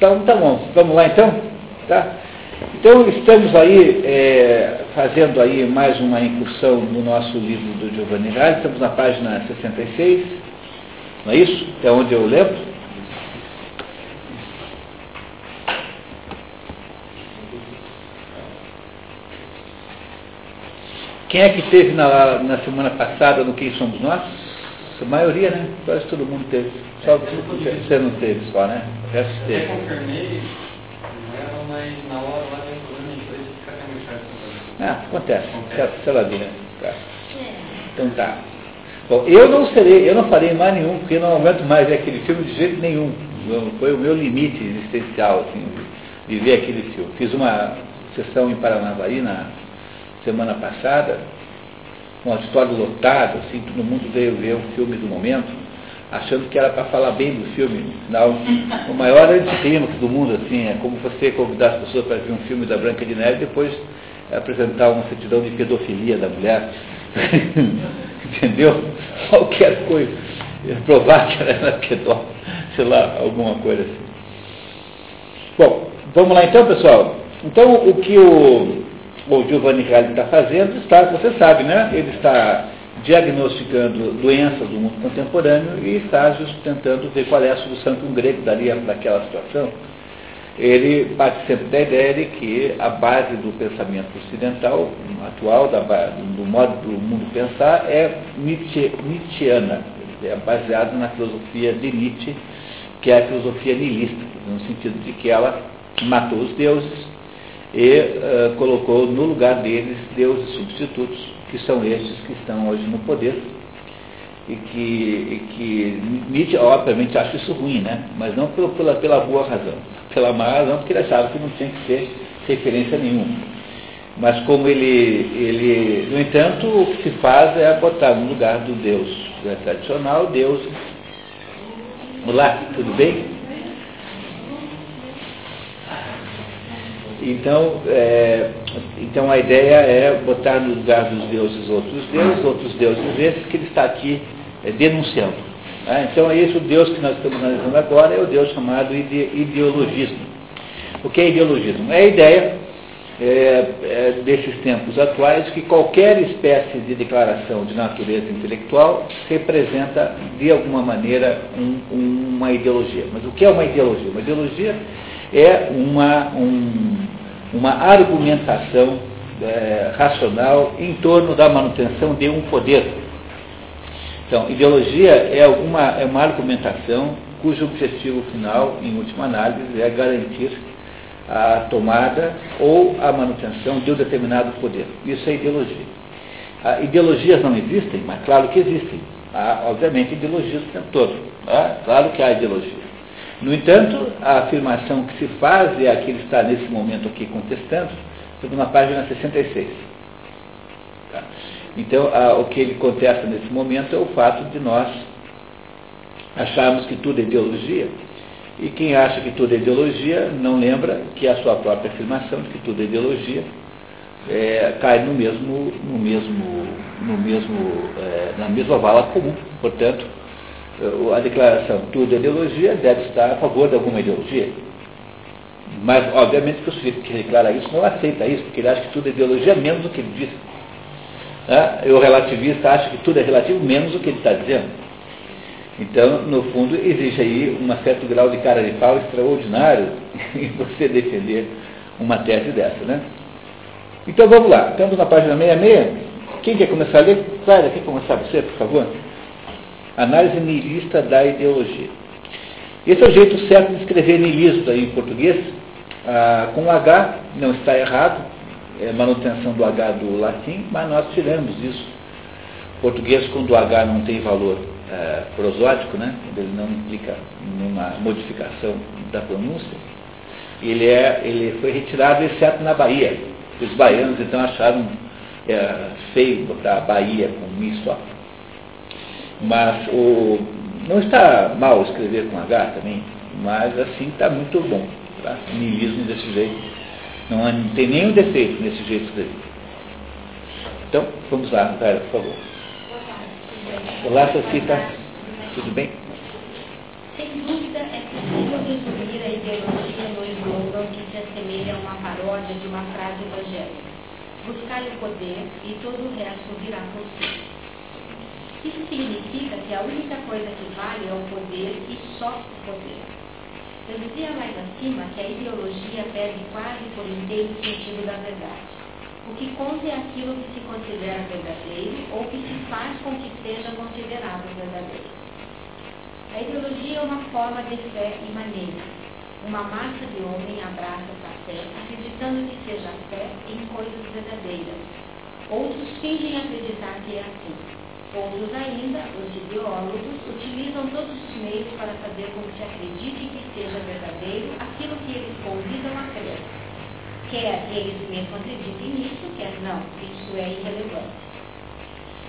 Então, tá bom. Vamos lá então? Tá? Então, estamos aí é, fazendo aí mais uma incursão no nosso livro do Giovanni Reale. Estamos na página 66, não é isso? É onde eu lembro. Quem é que teve na, na semana passada no Quem Somos Nós? A maioria, né? Quase todo mundo teve. Só você não teve só, né? O resto teve. Eu confirmei, mas na hora lá dentro da minha empresa fica até muito chato. Ah, acontece. Sei lá, né? Tá. Então tá. Bom, eu não serei, eu não farei mais nenhum, porque eu não aguento mais aquele filme de jeito nenhum. Foi o meu limite existencial, assim, de ver aquele filme. Fiz uma sessão em Paranavaí na semana passada, um auditório lotado, assim, todo mundo veio ver o filme do momento, achando que era para falar bem do filme. Não, o maior anticlímax do mundo, assim, é como você convidar as pessoas para ver um filme da Branca de Neve e depois apresentar uma certidão de pedofilia da mulher. Entendeu? Qualquer coisa. Provar que ela era pedófila, sei lá, alguma coisa assim. Bom, vamos lá então, pessoal. Então, o que o, o Giovanni Reale está fazendo, está, você sabe, né? Ele está diagnosticando doenças do mundo contemporâneo e está just tentando ver qual é a solução que um grego daria para aquela situação. Ele parte sempre da ideia de que a base do pensamento ocidental atual, da, do modo do mundo pensar, é Nietzsche, Nietzscheana, é baseado na filosofia de Nietzsche, que é a filosofia nihilista, no sentido de que ela matou os deuses e uh, colocou no lugar deles deuses substitutos, que são estes que estão hoje no poder, e que, e que Nietzsche, obviamente, acha isso ruim, né? mas não pela, pela, boa razão, pela má razão, porque ele achava que não tinha que ter referência nenhuma. Mas como ele, ele, no entanto, o que se faz é botar no lugar do Deus tradicional, Deus. Olá, tudo bem? Então, é, então a ideia é botar no lugar dos deuses outros deuses, outros deuses esses que ele está aqui é, denunciando. Né? Então é esse o Deus que nós estamos analisando agora, é o Deus chamado ide ideologismo. O que é ideologismo? É a ideia é, é, desses tempos atuais que qualquer espécie de declaração de natureza intelectual representa de alguma maneira um, uma ideologia. Mas o que é uma ideologia? Uma ideologia é uma, um, uma argumentação é, racional em torno da manutenção de um poder. Então, ideologia é, alguma, é uma argumentação cujo objetivo final, em última análise, é garantir a tomada ou a manutenção de um determinado poder. Isso é ideologia. Ah, ideologias não existem, mas claro que existem. Há, obviamente, ideologias o tempo todo. Ah, claro que há ideologia. No entanto, a afirmação que se faz a que ele está nesse momento aqui contestando, sobre na página 66. Tá? Então, a, o que ele contesta nesse momento é o fato de nós acharmos que tudo é ideologia. E quem acha que tudo é ideologia não lembra que a sua própria afirmação de que tudo é ideologia é, cai no mesmo, no mesmo, no mesmo, é, na mesma vala comum. Portanto, a declaração tudo é ideologia deve estar a favor de alguma ideologia. Mas, obviamente, que o sujeito que declara isso não aceita isso, porque ele acha que tudo é ideologia menos do que ele diz. E o relativista acha que tudo é relativo menos do que ele está dizendo. Então, no fundo, existe aí um certo grau de cara de pau extraordinário em você defender uma tese dessa, né? Então, vamos lá. Estamos na página 66. Quem quer começar a ler? Clara, quer começar você, por favor? Análise niilista da ideologia. Esse é o jeito certo de escrever niilismo aí em português. Ah, com H não está errado, é manutenção do H do latim, mas nós tiramos isso. Português, quando o H não tem valor é, prosódico, né, ele não implica nenhuma modificação da pronúncia, ele, é, ele foi retirado, exceto na Bahia. Os baianos então acharam é, feio botar Bahia com só. Mas o, não está mal escrever com H também, mas assim está muito bom. Tá? Niilismo desse jeito. Não, não tem nenhum defeito nesse jeito de escrever. Então, vamos lá, Vera, por favor. Olá, Sofita. Tudo bem? Sem dúvida é possível resumir a ideologia custódia de uma frase evangélica. Buscar o poder e todo o resto virá por si. Isso significa que a única coisa que vale é o poder e só o poder. Eu dizia mais acima que a ideologia perde quase por inteiro o sentido da verdade. O que conta é aquilo que se considera verdadeiro ou que se faz com que seja considerado verdadeiro. A ideologia é uma forma de fé imanente. Uma massa de homem abraça essa fé, acreditando que seja fé em coisas verdadeiras. Outros fingem acreditar que é assim. Outros ainda, os ideólogos, utilizam todos os meios para fazer com que se acredite que seja verdadeiro aquilo que eles convidam a crer. Quer eles mesmos acreditem nisso, quer não, isso é irrelevante.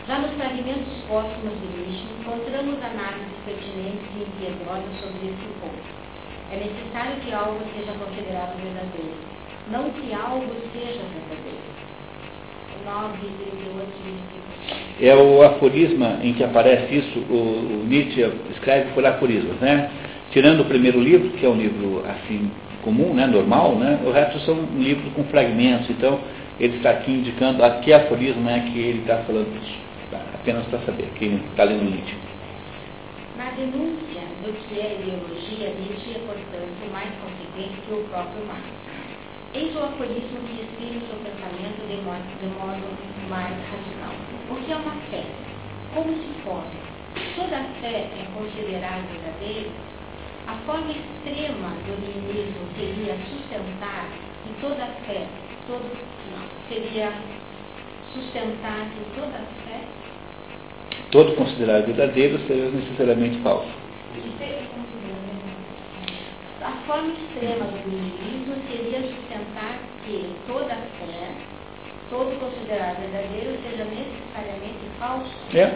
Já nos fragmentos póstumos de Nietzsche, encontramos análises pertinentes e impiedosas sobre esse ponto. É necessário que algo seja considerado verdadeiro, não que algo seja verdadeiro. 9, 38, É o aforisma em que aparece isso, o, o Nietzsche escreve por aforismos, né? Tirando o primeiro livro, que é um livro assim comum, né, normal, né? O resto são um livro com fragmentos, então ele está aqui indicando a que aforismo é que ele está falando isso apenas para saber, quem está lendo Nietzsche. Na denúncia do que é ideologia, Nietzsche é, portanto, mais consequente que o próprio Marx. Eis o aforismo que exprime o seu pensamento de modo, de modo mais racional. O que é uma fé? Como se forma? Toda fé é considerada verdadeira? A forma extrema do niilismo seria sustentar que toda fé, todo, não, seria sustentar que toda fé todo considerado verdadeiro seja necessariamente falso. A forma extrema do niilismo seria sustentar que toda fé, todo considerado verdadeiro, seja necessariamente falso. É.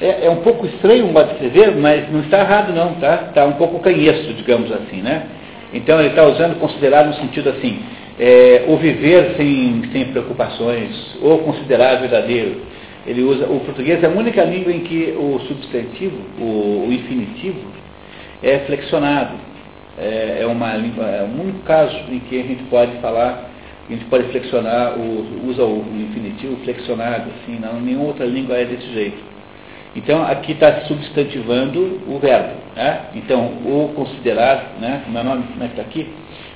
É, é um pouco estranho o modo de escrever, mas não está errado não, tá? Está um pouco canheço, digamos assim, né? Então ele está usando considerar no sentido assim, é, o viver sem, sem preocupações, ou considerar verdadeiro. Ele usa, o português é a única língua em que o substantivo, o, o infinitivo, é flexionado. É, é, uma é o único caso em que a gente pode falar, a gente pode flexionar, o, usa o, o infinitivo flexionado, assim, não, nenhuma outra língua é desse jeito. Então, aqui está substantivando o verbo. Né? Então, o considerar, né? como é o nome, como é que está aqui?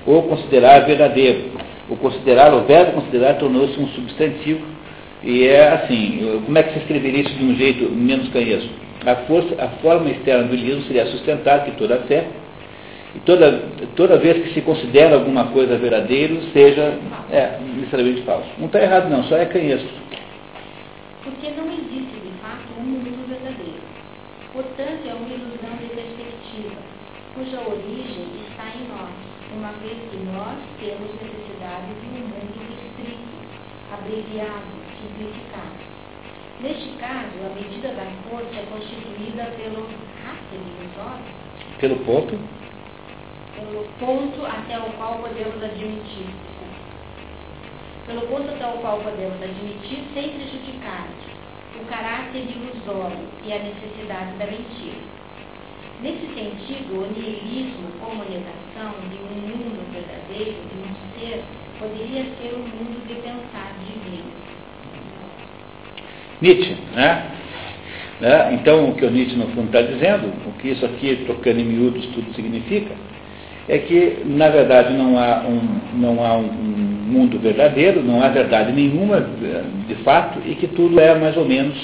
O considerar verdadeiro. O considerar, o verbo considerar tornou-se um substantivo e é assim, como é que se escreveria isso de um jeito menos canhoso? A, força, a forma externa do livro seria sustentar que toda fé, e toda, toda vez que se considera alguma coisa verdadeiro, seja é, necessariamente falso. Não está errado não, só é canhoso. Porque não existe, de fato, um mundo verdadeiro. Portanto, é uma ilusão de perspectiva, cuja origem está em nós, uma vez que nós temos necessidade de um mundo restrito, abreviado. Neste caso, a medida da força é constituída pelo. Pelo ponto? Pelo ponto até o qual podemos admitir. Pelo ponto até o qual podemos admitir, sem prejudicar o caráter ilusório e a necessidade da mentira. Nesse sentido, o nihilismo como negação de um mundo verdadeiro, de um ser, poderia ser o um mundo de pensar divino. Nietzsche, né? né? Então, o que o Nietzsche, no fundo, está dizendo, o que isso aqui, tocando em miúdos, tudo significa, é que, na verdade, não há um, não há um mundo verdadeiro, não há verdade nenhuma, de fato, e que tudo é, mais ou menos,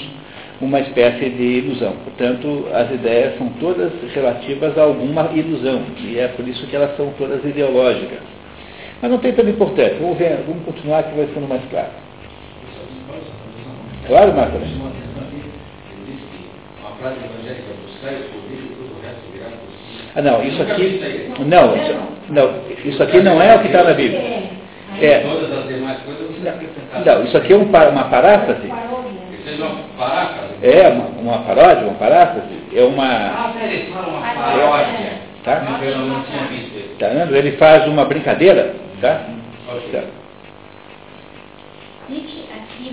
uma espécie de ilusão. Portanto, as ideias são todas relativas a alguma ilusão, e é por isso que elas são todas ideológicas. Mas não tem tanta importância. Vamos, ver, vamos continuar que vai sendo mais claro. Claro, Marcos? Ah, não, isso aqui. Não, isso, não, isso aqui não é o que está na Bíblia. É, Todas as demais coisas você não, isso aqui é um, uma paráfrase. Seja uma paráfrase. É uma, uma paródia, uma paráfrase. É uma. Ah. Tá? Tá vendo? Ele faz uma brincadeira. Tá? Tá.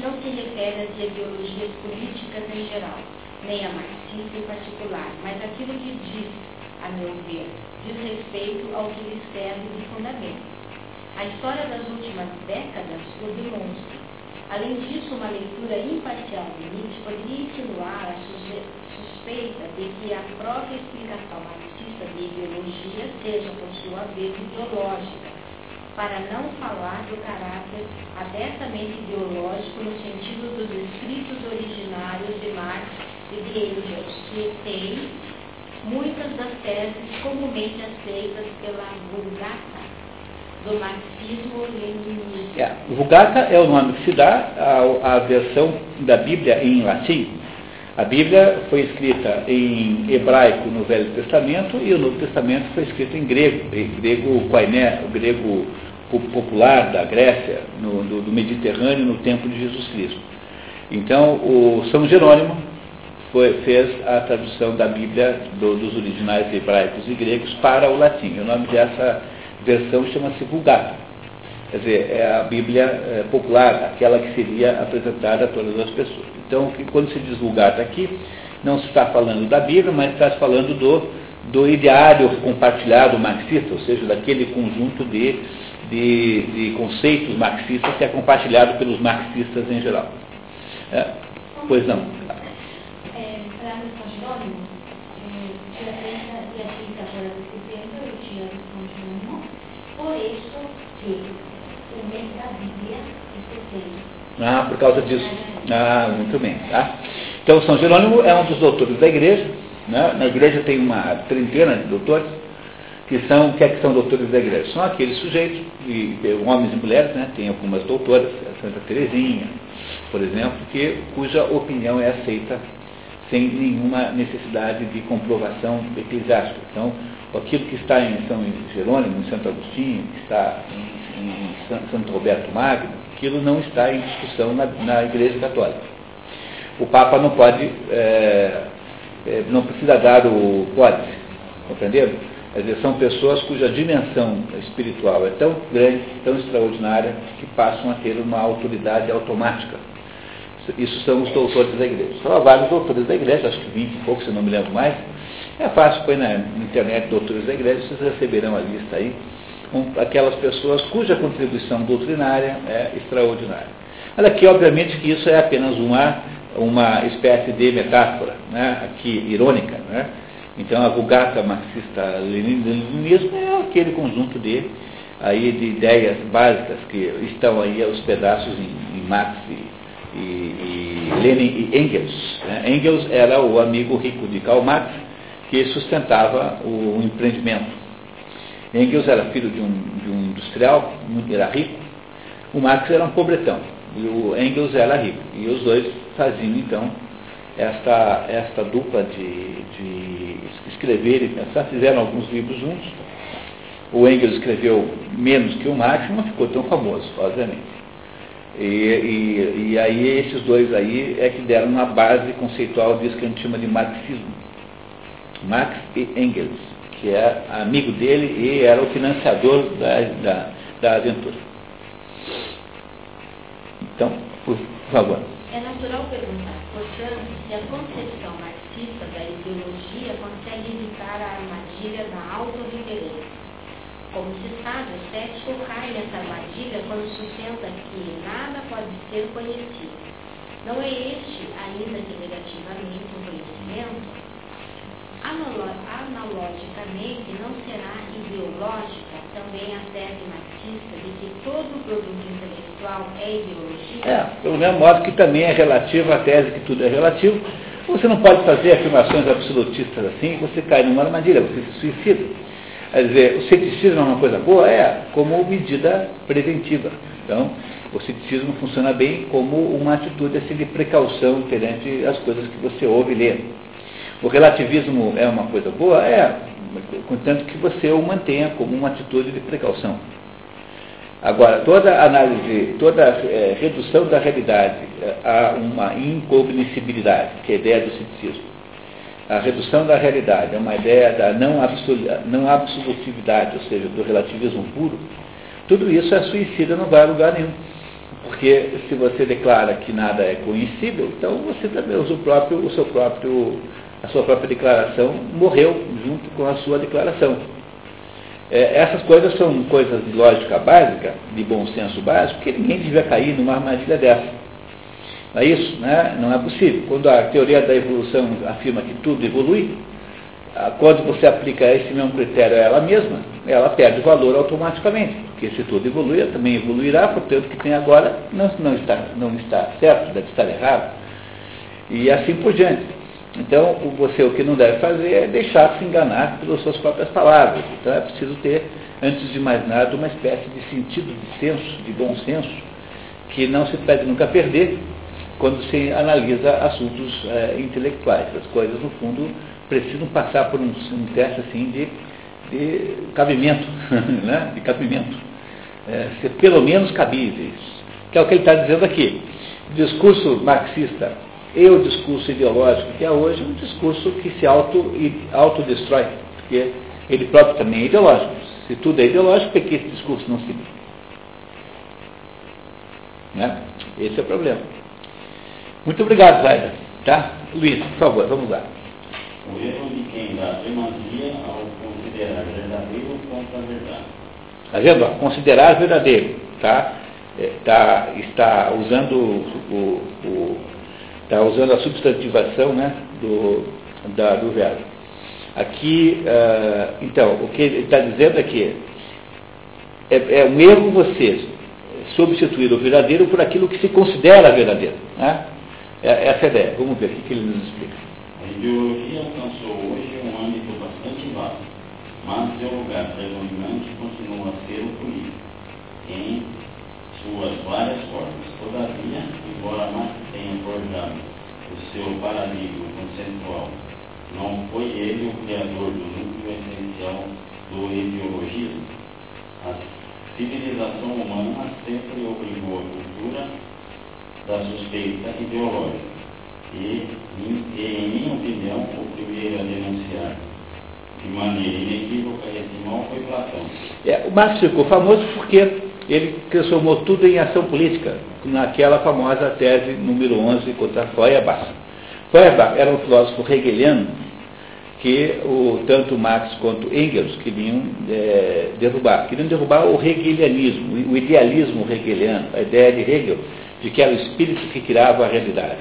Não se refere às ideologias políticas em geral, nem a marxista em particular, mas aquilo que diz, a meu ver, diz respeito ao que lhe serve de fundamento. A história das últimas décadas o demonstra. Além disso, uma leitura imparcial de Nietzsche poderia insinuar a suspeita de que a própria explicação marxista de ideologia seja, por sua vez, ideológica, para não falar do caráter abertamente ideológico no sentido dos escritos originários de Marx e de Engels, que tem muitas das teses comumente aceitas pela Vulgata do marxismo-leninismo. É, Vulgata é o nome que se dá à, à versão da Bíblia em latim. A Bíblia foi escrita em hebraico no Velho Testamento e o Novo Testamento foi escrito em grego, em grego koiné, o grego popular da Grécia, no, do, do, Mediterrâneo, no tempo de Jesus Cristo. Então, o São Jerônimo foi, fez a tradução da Bíblia do, dos originais hebraicos e gregos para o latim. O nome dessa versão chama-se Vulgata. Quer dizer, é a Bíblia é, popular, aquela que seria apresentada a todas as pessoas. Então, quando se diz Vulgata aqui, não se está falando da Bíblia, mas está falando do, do ideário compartilhado marxista, ou seja, daquele conjunto de, de, de conceitos marxistas que é compartilhado pelos marxistas em geral. É, pois não. Ah, por causa disso. Ah, muito bem. Tá? Então, São Jerônimo é um dos doutores da igreja. Né? Na igreja tem uma trintena de doutores, que são, que é que são doutores da igreja? São aqueles sujeitos, e, homens e mulheres, né? tem algumas doutoras, a Santa Teresinha, por exemplo, que, cuja opinião é aceita sem nenhuma necessidade de comprovação eclesiástica. Então, aquilo que está em São Jerônimo, em Santo Agostinho, que está em, em Santo Roberto Magno, aquilo não está em discussão na, na Igreja Católica. O Papa não pode, é, é, não precisa dar o pode, compreenderam? Quer dizer, são pessoas cuja dimensão espiritual é tão grande, tão extraordinária, que passam a ter uma autoridade automática. Isso são os doutores da igreja. Há vários doutores da igreja, acho que 20 e poucos, se não me lembro mais. É fácil, põe na internet doutores da igreja, vocês receberão a lista aí aquelas pessoas cuja contribuição doutrinária é extraordinária. Olha aqui, obviamente, que isso é apenas uma, uma espécie de metáfora, né, aqui irônica. Né? Então, a vulgata marxista-leninismo é aquele conjunto de, aí, de ideias básicas que estão aí aos pedaços em, em Marx e, e, e, Lenin e Engels. Né? Engels era o amigo rico de Karl Marx que sustentava o empreendimento Engels era filho de um, de um industrial, era rico, o Marx era um pobretão, e o Engels era rico. E os dois faziam, então, esta, esta dupla de, de escrever e pensar, fizeram alguns livros juntos. O Engels escreveu menos que o Marx, não ficou tão famoso, obviamente. E, e, e, aí esses dois aí é que deram uma base conceitual disso que a gente chama de marxismo. Marx e Engels que é amigo dele e era o financiador da, da, da aventura. Então, por favor. É natural perguntar, portanto, se a concepção marxista da ideologia consegue evitar a armadilha da autorreferência. Como se sabe, o cético cai nessa armadilha quando sustenta que nada pode ser conhecido. Não é este, ainda que negativamente, um conhecimento, Analogicamente, não será ideológica também a tese marxista de que todo produto intelectual é ideologia? É, pelo mesmo modo que também é relativa a tese que tudo é relativo. Você não pode fazer afirmações absolutistas assim, você cai numa armadilha, você se suicida. Quer dizer, o ceticismo é uma coisa boa? É, como medida preventiva. Então, o ceticismo funciona bem como uma atitude assim, de precaução perante as coisas que você ouve e lê. O relativismo é uma coisa boa? É, contanto que você o mantenha como uma atitude de precaução. Agora, toda análise, toda é, redução da realidade é, a uma incognoscibilidade, que é a ideia do ceticismo, a redução da realidade é uma ideia da não, não absolutividade, ou seja, do relativismo puro, tudo isso é suicida, não vai a lugar nenhum. Porque se você declara que nada é conhecível, então você também usa o, próprio, o seu próprio a sua própria declaração morreu junto com a sua declaração. É, essas coisas são coisas de lógica básica, de bom senso básico, que ninguém devia cair numa armadilha dessa. Não é isso? Né? Não é possível. Quando a teoria da evolução afirma que tudo evolui, ah, quando você aplica esse mesmo critério a ela mesma, ela perde valor automaticamente. Porque se tudo evolui, ela também evoluirá, portanto, o que tem agora não, não, está, não está certo, deve estar errado. E assim por diante. Então, você o que não deve fazer é deixar se enganar pelas suas próprias palavras. Então, é preciso ter, antes de mais nada, uma espécie de sentido de senso, de bom senso, que não se pede nunca perder quando se analisa assuntos é, intelectuais. As coisas, no fundo, precisam passar por um, um teste assim de, de cabimento, né? de cabimento. É, ser pelo menos cabíveis. Que é o que ele está dizendo aqui. Discurso marxista e o discurso ideológico que é hoje é um discurso que se auto, autodestrói, porque ele próprio também é ideológico. Se tudo é ideológico, por que esse discurso não se né? Esse é o problema. Muito obrigado, Zaida. Tá? Luiz, por favor, vamos lá. O erro de quem dá primazia ao considerar verdadeiro contra a verdade. Está vendo? Considerar verdadeiro. Tá? É, tá, está usando o, o, está usando a substantivação né, do, da, do verbo. Aqui, uh, então, o que ele está dizendo é que é, é um erro você substituir o verdadeiro por aquilo que se considera verdadeiro. Né? É, essa é a ideia. Vamos ver o que ele nos explica. A ideologia alcançou hoje um âmbito bastante vasto, mas seu lugar predominante continua a ser o político, em suas várias formas. Todavia, embora Marx tenha forjado o seu paradigma conceitual, não foi ele o criador do núcleo essencial do ideologismo. A civilização humana sempre obrigou a cultura da suspeita ideológica. E, em, em minha opinião, o primeiro a denunciar de maneira inequívoca esse mal foi Platão. É, o Marx ficou famoso porque ele transformou tudo em ação política, naquela famosa tese número 11 contra Feuerbach. Feuerbach era um filósofo hegeliano que o, tanto Marx quanto Engels queriam é, derrubar. Queriam derrubar o hegelianismo, o idealismo hegeliano, a ideia de Hegel de que era o espírito que criava a realidade.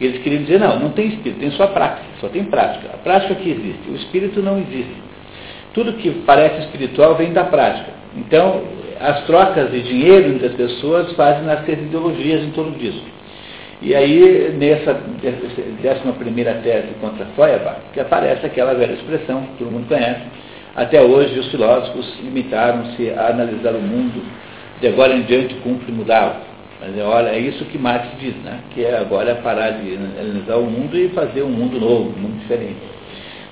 Eles queriam dizer, não, não tem espírito, tem só prática, só tem prática. A prática que existe, o espírito não existe. Tudo que parece espiritual vem da prática. Então, as trocas de dinheiro entre as pessoas fazem nascer ideologias em torno disso. E aí, nessa décima primeira tese contra Feuerbach, que aparece aquela velha expressão, que todo mundo conhece, até hoje os filósofos limitaram-se a analisar o mundo, de agora em diante cumpre mudá-lo. Mas é, olha, é isso que Marx diz, né? que é agora parar de analisar o mundo e fazer um mundo novo, um mundo diferente.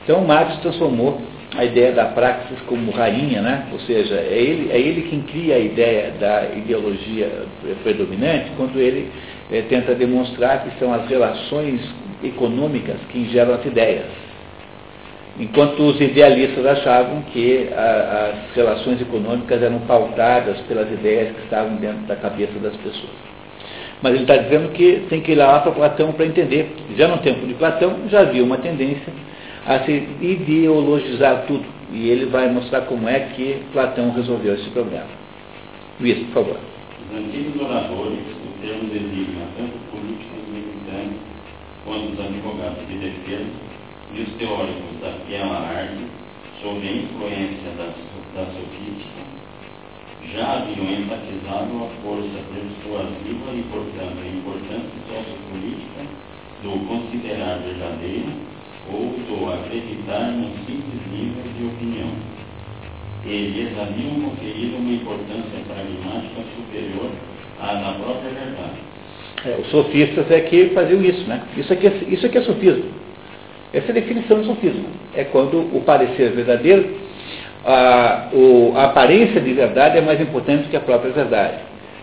Então Marx transformou a ideia da praxis como rainha, né? ou seja, é ele, é ele quem cria a ideia da ideologia predominante quando ele é, tenta demonstrar que são as relações econômicas que geram as ideias. Enquanto os idealistas achavam que a, as relações econômicas eram pautadas pelas ideias que estavam dentro da cabeça das pessoas. Mas ele está dizendo que tem que ir lá para Platão para entender. Já no tempo de Platão já havia uma tendência a se ideologizar tudo. E ele vai mostrar como é que Platão resolveu esse problema. Luiz, por favor. Os antigos oradores, o termo designa tanto políticos militantes quanto os advogados de defesa, e os teóricos daquela arte, sob a influência da, da sofística, já haviam enfatizado a força persuasiva e, portanto, a importância sociopolítica do considerar verdadeiro ou do acreditar num simples nível de opinião. Eles haviam conferido uma importância pragmática superior à da própria verdade. É, os sofistas é que faziam isso, né? Isso aqui é, isso aqui é sofismo. Essa é a definição do sofismo. É quando o parecer verdadeiro, a, o, a aparência de verdade é mais importante que a própria verdade.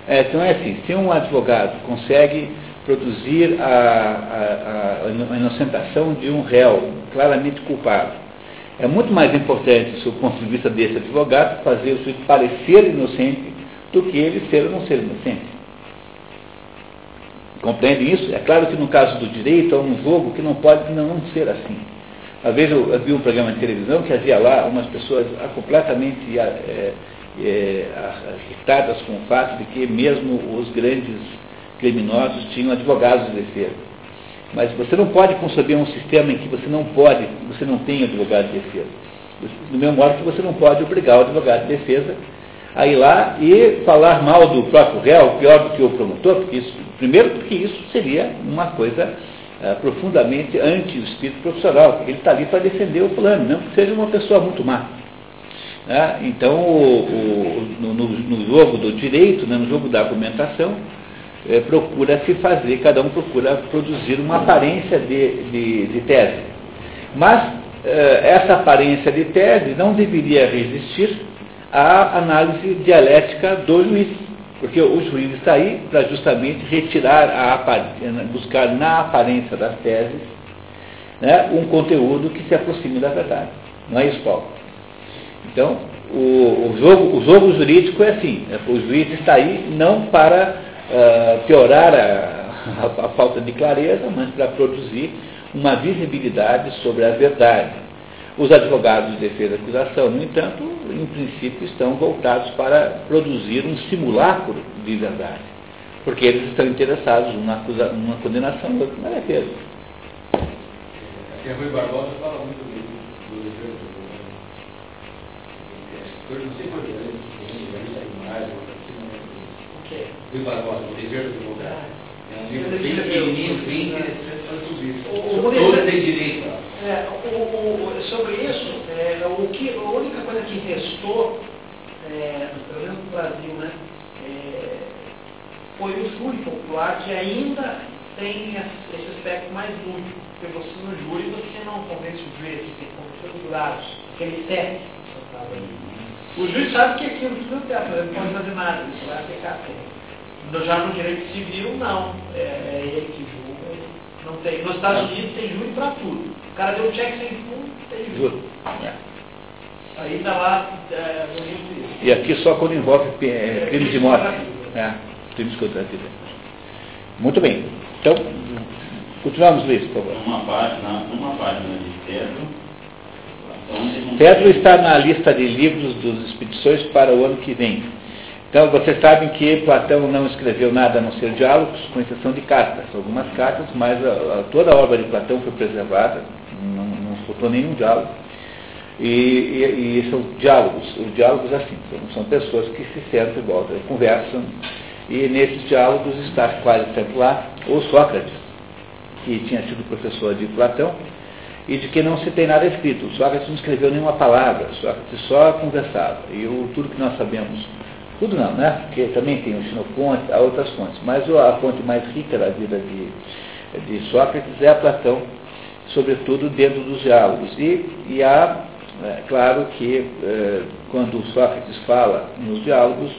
É, então é assim, se um advogado consegue produzir a, a, a, inocentação de um réu claramente culpado, é muito mais importante, do ponto de vista desse advogado, fazer o sujeito parecer inocente do que ele ser ou não ser inocente. Compreende isso? É claro que no caso do direito é um jogo que não pode não ser assim. Uma vez eu vi um programa de televisão que havia lá umas pessoas completamente é, é, irritadas com o fato de que mesmo os grandes criminosos tinham advogados de defesa. Mas você não pode conceber um sistema em que você não pode, você não tem advogado de defesa. Do mesmo modo que você não pode obrigar o advogado de defesa a ir lá e falar mal do próprio réu, pior do que o promotor, porque isso, primeiro porque isso seria uma coisa uh, profundamente anti o espírito profissional, porque ele está ali para defender o plano, não que seja uma pessoa muito má. Né? Então, o, o, no, no, jogo do direito, né, no jogo da argumentação, é, procura se fazer, cada um procura produzir uma aparência de, de, de tese. Mas é, essa aparência de tese não deveria resistir à análise dialética do juiz, porque o juiz está aí para justamente retirar, a, buscar na aparência das teses né, um conteúdo que se aproxime da verdade. Não é isso, Paulo? Então, o, o, jogo, o jogo jurídico é assim, né, o juiz está aí não para uh, piorar a, a, a falta de clareza, mas para produzir uma visibilidade sobre a verdade. Os advogados de defesa e acusação, no entanto, em princípio, estão voltados para produzir um simulacro de verdade, porque eles estão interessados numa, acusa, numa condenação, outra na defesa. A Rui Barbosa fala muito do defesa Eu não sei quanto é, mais, o que? Rui Barbosa, o dever do advogado. É um livro bem pequenininho, bem interessante para tudo isso. Todos têm direito. É, o, o, sobre isso, é, o que, a única coisa que restou, é, pelo menos no Brasil, né, é, foi o júri popular, que ainda tem esse aspecto mais lúdico, porque você no júri você não convence o juiz, você convence os jurados, porque ele serve. O juiz sabe que aquilo tudo é certo, ele não pode fazer nada, ele vai aplicar. Já no direito civil, não. É, é ele que julga. Não tem. Nos Estados Unidos tem júri para tudo cara deu um cheque sem fundo, tem juro. É. Aí está lá é, no E aqui só quando envolve é, crimes de morte. É, crimes contra a vida. Muito bem. Então, continuamos, Luiz, por favor. Uma página, uma página de Pedro. Pedro está na lista de livros dos expedições para o ano que vem. Então, vocês sabem que Platão não escreveu nada a não ser diálogos, com exceção de cartas. Algumas cartas, mas a, a, toda a obra de Platão foi preservada, não, não faltou nenhum diálogo. E, e, e, são diálogos, os diálogos assim, são, pessoas que se sentam e voltam, conversam, e nesses diálogos está quase sempre lá o Sócrates, que tinha sido professor de Platão, e de que não se tem nada escrito. O Sócrates não escreveu nenhuma palavra, Sócrates só conversava. E o, tudo que nós sabemos, tudo não, né? Porque também tem o Xenofonte, há outras fontes, mas a fonte mais rica da vida de, de Sócrates é a Platão, sobretudo dentro dos diálogos. E, e há, é, claro que é, quando Sócrates fala nos diálogos,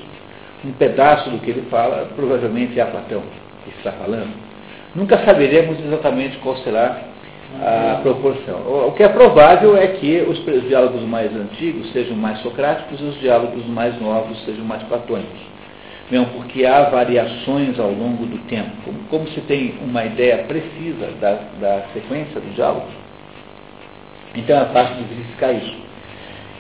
um pedaço do que ele fala provavelmente é a Platão que está falando. Nunca saberemos exatamente qual será a proporção. O que é provável é que os diálogos mais antigos sejam mais socráticos e os diálogos mais novos sejam mais platônicos mesmo porque há variações ao longo do tempo. Como, se tem uma ideia precisa da, da sequência do diálogo, então é fácil de verificar isso.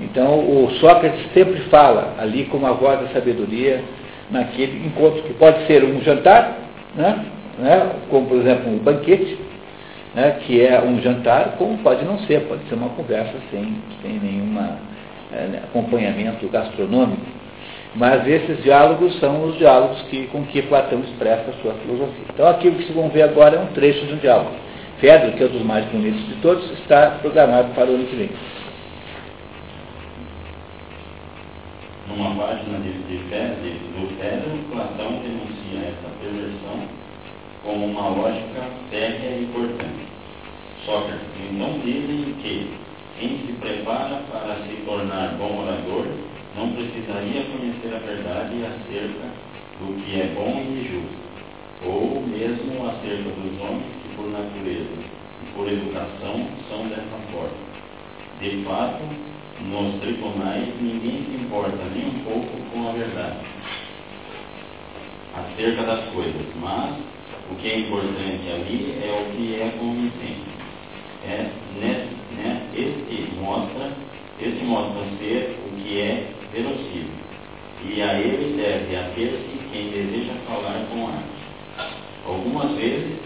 Então o Sócrates sempre fala ali como a voz da sabedoria naquele encontro, que pode ser um jantar, né, né, como por exemplo um banquete, né, que é um jantar, como pode não ser, pode ser uma conversa sem, sem nenhum é, acompanhamento gastronômico. Mas esses diálogos são os diálogos que, com que Platão expressa a sua filosofia. Então aquilo que se vão ver agora é um trecho de um diálogo. Fedro, que é um dos mais bonitos de todos, está programado para o ano que vem. Numa página de, de, do Fedro, Platão como uma lógica séria e importante. Sócrates, não dizem que quem se prepara para se tornar bom orador não precisaria conhecer a verdade acerca do que é bom e justo, ou mesmo acerca dos homens que por natureza e por educação são dessa forma. De fato, nos tribunais ninguém se importa nem um pouco com a verdade acerca das coisas, mas o que é importante ali é o que é convincente. É nessa mostra, esse mostra ser o que é verossímil. E a ele deve ater-se quem deseja falar com arte. Algumas vezes,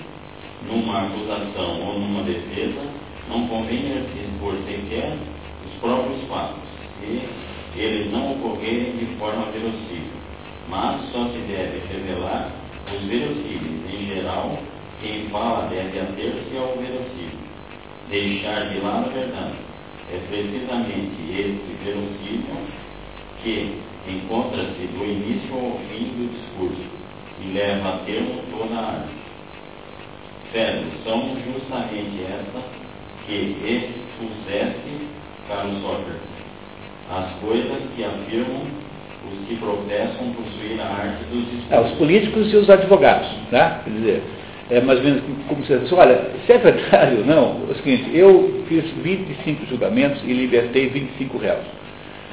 numa acusação ou numa defesa, não convém expor sequer os próprios fatos, e eles não ocorrerem de forma verossímil, mas só se deve revelar os verossímeis. Em geral, quem fala deve ater-se ao verossímil, deixar de lado a verdade. É precisamente esse verossímil que encontra-se do início ao fim do discurso e leva a termo toda a arte. Pedro, são justamente estas que expuseste, caro Sócrates, as coisas que afirmam os que professam possuir a arte dos. É, os políticos e os advogados, né? Quer dizer, é mais ou menos como você diz, olha, se é ou não, é o seguinte, eu fiz 25 julgamentos e libertei 25 réus.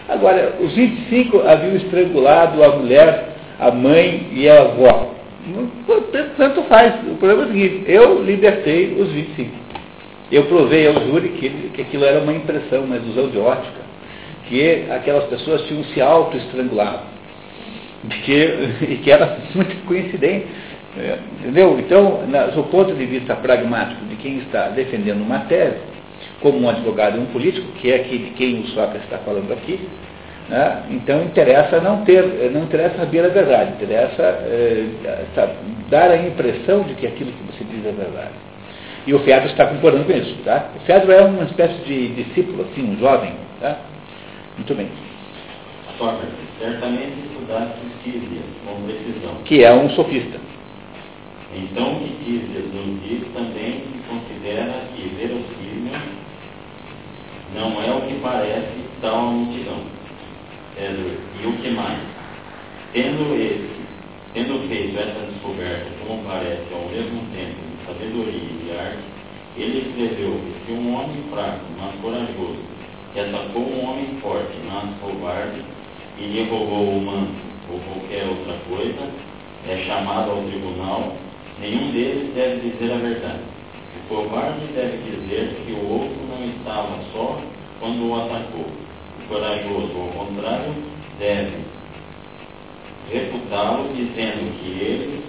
Agora, os 25 haviam estrangulado a mulher, a mãe e a avó. Tanto faz. O problema é o seguinte, eu libertei os 25. Eu provei ao júri que, que aquilo era uma impressão, uma ilusão de ótica, que aquelas pessoas tinham se auto-estrangulado. Que, e que era muito coincidente. Entendeu? Então, do ponto de vista pragmático de quem está defendendo uma tese, como um advogado e um político, que é aqui de quem o Sócrates está falando aqui, né? então interessa não ter, não interessa saber a verdade, interessa é, dar a impressão de que aquilo que você diz é verdade. E o Fedro está concordando com isso. Tá? O Fedro é uma espécie de discípulo, assim, um jovem. Tá? Muito bem. Sócrates, certamente estudaste Císias com precisão. Que é um sofista. Então, o que Císias nos diz também se considera que verossímil não é o que parece tal multidão. Edward, e o que mais? Tendo esse, tendo feito essa descoberta, como parece, ao mesmo tempo, de sabedoria e de arte, ele escreveu que se um homem fraco, mas corajoso, que atacou um homem forte, mas covarde, e lhe roubou o manto ou qualquer outra coisa, é chamado ao tribunal, nenhum deles deve dizer a verdade. O covarde deve dizer que o outro não estava só quando o atacou. O corajoso, ao contrário, deve refutá-lo dizendo que eles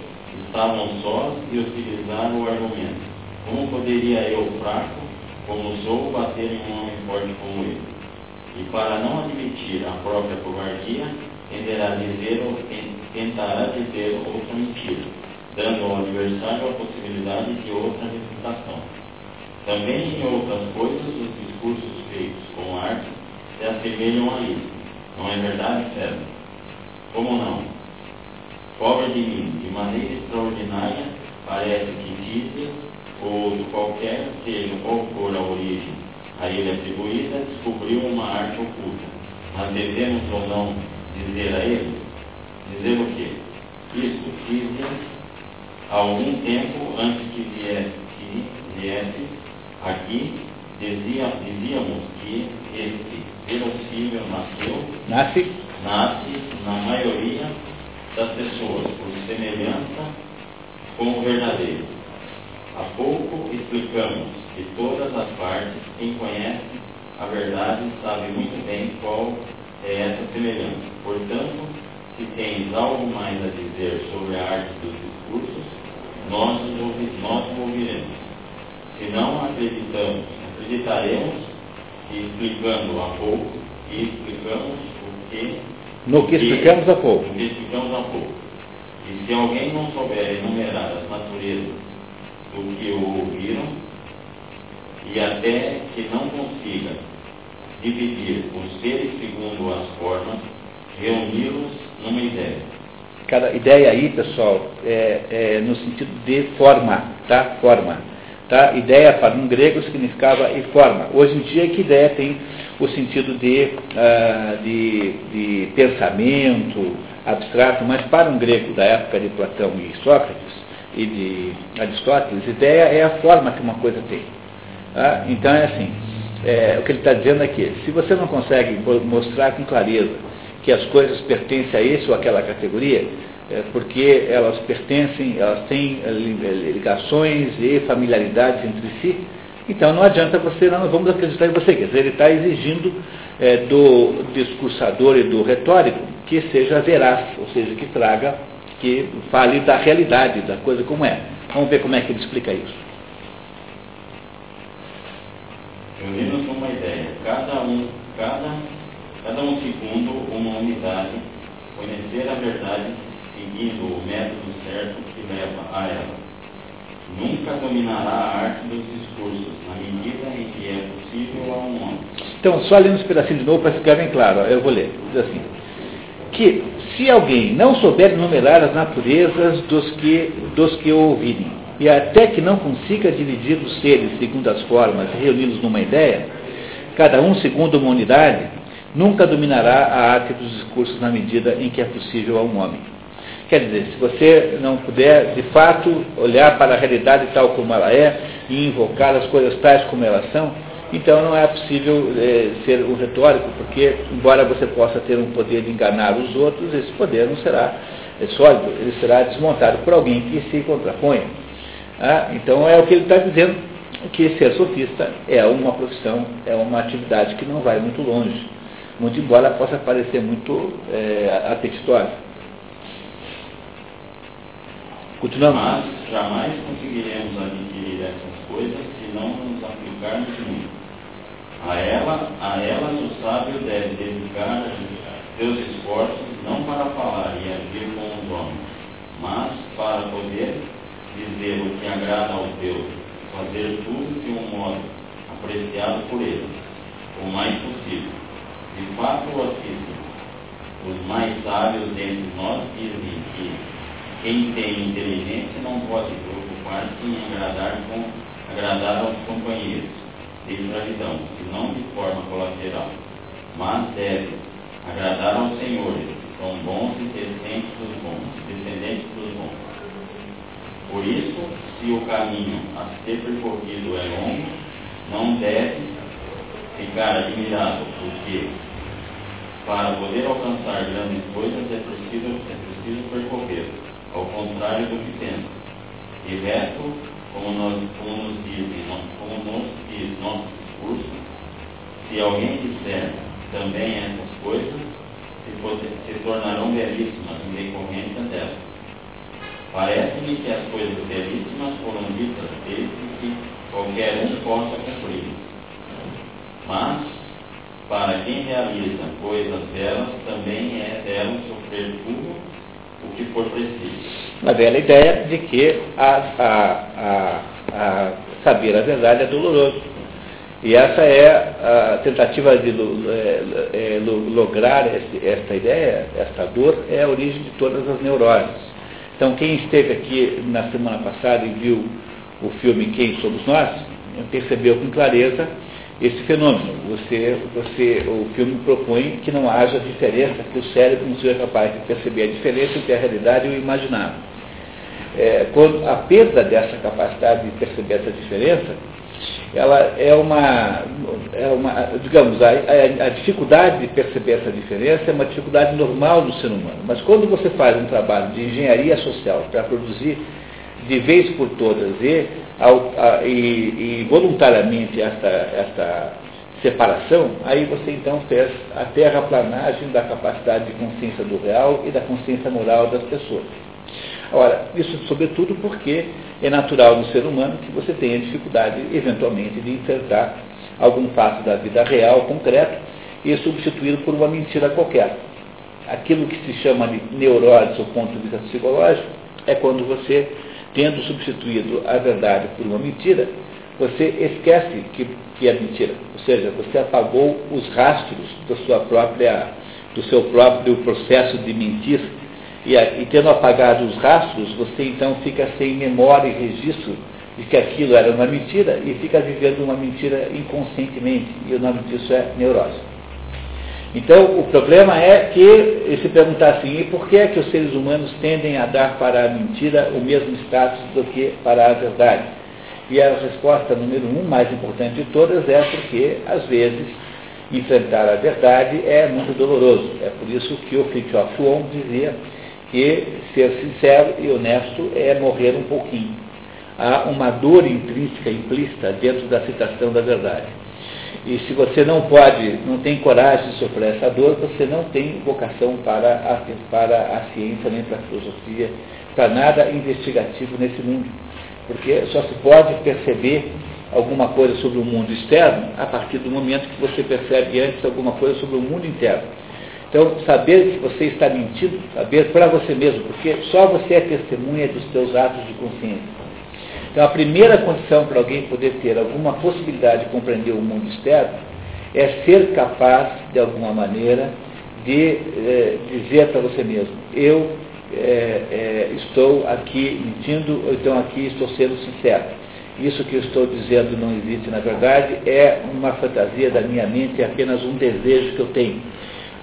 estavam sós e utilizar o argumento. Como poderia eu, fraco, como sou, bater em um homem forte como ele? E para não admitir a própria covardia, tenderá dizer ou tentará dizer outra mentira, dando ao adversário a possibilidade de outra refutação. Também em outras coisas, os discursos feitos com arte se assemelham a isso. Não é verdade, César? Como não? Pobre de mim, de maneira extraordinária, parece que Tícia ou outro qualquer, seja qual for a origem a ele atribuída, descobriu uma arte oculta. Mas devemos ou não dizer a ele? Dizer o quê? Isso, Tícia, há algum tempo antes que viesse, que viesse aqui, dizia, dizíamos que esse verossímil nasceu, Nasce? nasce na maioria das pessoas, por semelhança com o verdadeiro. Há pouco explicamos que todas as partes, quem conhece a verdade sabe muito bem qual é essa semelhança. Portanto, se tens algo mais a dizer sobre a arte dos discursos, nós, o ouviremos. Se não acreditamos, acreditaremos que explicando há pouco, e explicamos o que. No que explicamos há pouco. O que explicamos há pouco. E se alguém não souber enumerar as naturezas do que o ouviram, e até que não consiga dividir os seres segundo as formas, reuni-los numa ideia. Cada ideia aí, pessoal, é, é no sentido de forma, tá? Forma. Tá? Ideia para um grego significava e forma. Hoje em dia, que ideia tem o sentido de, uh, de, de pensamento abstrato, mas para um grego da época de Platão e Sócrates e de Aristóteles, ideia é a forma que uma coisa tem. Tá? Então é assim, é, o que ele está dizendo aqui, se você não consegue mostrar com clareza que as coisas pertencem a esse ou aquela categoria, é porque elas pertencem, elas têm ligações e familiaridades entre si, Então não adianta você, não vamos acreditar em você. Quer dizer, ele está exigindo é, do discursador e do retórico que seja veraz, ou seja, que traga, que fale da realidade, da coisa como é. Vamos ver como é que ele explica isso. Reunimos uma ideia, cada um, cada, cada um segundo uma unidade, conhecer a verdade seguindo o método certo que leva a ela. Nunca dominará a arte dos discursos, na medida em que é possível a um homem. Então, só lendo esse pedacinho de novo para ficar bem claro, eu vou ler. Diz assim, que se alguém não souber numerar as naturezas dos que, dos que o ouvirem, e até que não consiga dividir os seres segundo as formas e reuni-los numa ideia, cada um segundo uma unidade, nunca dominará a arte dos discursos na medida em que é possível a um homem. Quer dizer, se você não puder, de fato, olhar para a realidade tal como ela é e invocar as coisas tais como elas são, então não é possível é, ser um retórico, porque, embora você possa ter um poder de enganar os outros, esse poder não será é sólido, ele será desmontado por alguém que se contraponha. Ah, então é o que ele está dizendo, que ser sofista é uma profissão, é uma atividade que não vai muito longe, muito embora possa parecer muito é, apetitosa. Continuamos. Mas jamais conseguiremos adquirir essas coisas se não nos aplicarmos. A ela, a ela o sábio deve dedicar seus esforços não para falar e agir com os homens, mas para poder dizer o que agrada aos deuses, fazer tudo de um modo apreciado por eles, o mais possível. De fato, assim, os mais sábios dentre nós dizem que quem tem inteligência não pode preocupar-se em agradar, com, agradar aos companheiros de escravidão, e não de forma colateral, mas deve agradar aos senhores, que são bons e descendentes dos bons, descendentes dos bons. Por isso, se o caminho a ser percorrido é longo, não deve ficar admirado, porque para poder alcançar grandes coisas é preciso, é preciso percorrer, ao contrário do que pensa. E resto, como, nós, como nos dizem, como nos diz nosso discurso, se alguém disser também essas coisas, se, se tornarão belíssimas em decorrência delas. Parece-me que as coisas belíssimas foram ditas desde que qualquer um possa cumprir. Mas, para quem realiza coisas belas, também é dela sofrer tudo o que for preciso. Uma velha ideia de que a, a, a, saber a verdade é doloroso. E essa é a tentativa de é, é, lograr esta ideia, esta dor, é a origem de todas as neuroses. Então, quem esteve aqui na semana passada e viu o filme Quem Somos Nós, percebeu com clareza esse fenômeno. Você, você, o filme propõe que não haja diferença, que o cérebro não seja capaz de perceber a diferença entre a realidade e o imaginário. É, quando a perda dessa capacidade de perceber essa diferença, ela é uma, é uma digamos, a, a, a, dificuldade de perceber essa diferença é uma dificuldade normal do ser humano. Mas quando você faz um trabalho de engenharia social para produzir de vez por todas e, a, e, e voluntariamente esta, esta separação, aí você então fez a terraplanagem da capacidade de consciência do real e da consciência moral das pessoas. Ora, isso sobretudo porque é natural no ser humano que você tenha dificuldade, eventualmente, de enfrentar algum fato da vida real, concreto, e substituí-lo por uma mentira qualquer. Aquilo que se chama de neurose do ponto de vista psicológico é quando você tendo substituído a verdade por uma mentira, você esquece que, que é mentira. Ou seja, você apagou os rastros da sua própria, do seu próprio processo de mentir. E, e tendo apagado os rastros, você então fica sem memória e registro de que aquilo era uma mentira e fica vivendo uma mentira inconscientemente. E o nome disso é neurose. Então, o problema é que, se perguntar assim, e por que é que os seres humanos tendem a dar para a mentira o mesmo status do que para a verdade? E a resposta número um, mais importante de todas, é porque, às vezes, enfrentar a verdade é muito doloroso. É por isso que o Fritjof Schwann dizia que ser sincero e honesto é morrer um pouquinho. há uma dor intrínseca implícita dentro da citação da verdade. E se você não pode, não tem coragem de sofrer essa dor, você não tem vocação para a, para a ciência, nem para a filosofia, para nada investigativo nesse mundo. Porque só se pode perceber alguma coisa sobre o mundo externo a partir do momento que você percebe antes alguma coisa sobre o mundo interno. Então, saber que você está mentindo, saber para você mesmo, porque só você é testemunha dos seus atos de consciência. Então, a primeira condição para alguém poder ter alguma possibilidade de compreender o mundo externo é ser capaz, de alguma maneira, de eh, dizer para você mesmo: eu eh, eh, estou aqui mentindo, ou então aqui estou sendo sincero. Isso que eu estou dizendo não existe na verdade, é uma fantasia da minha mente, é apenas um desejo que eu tenho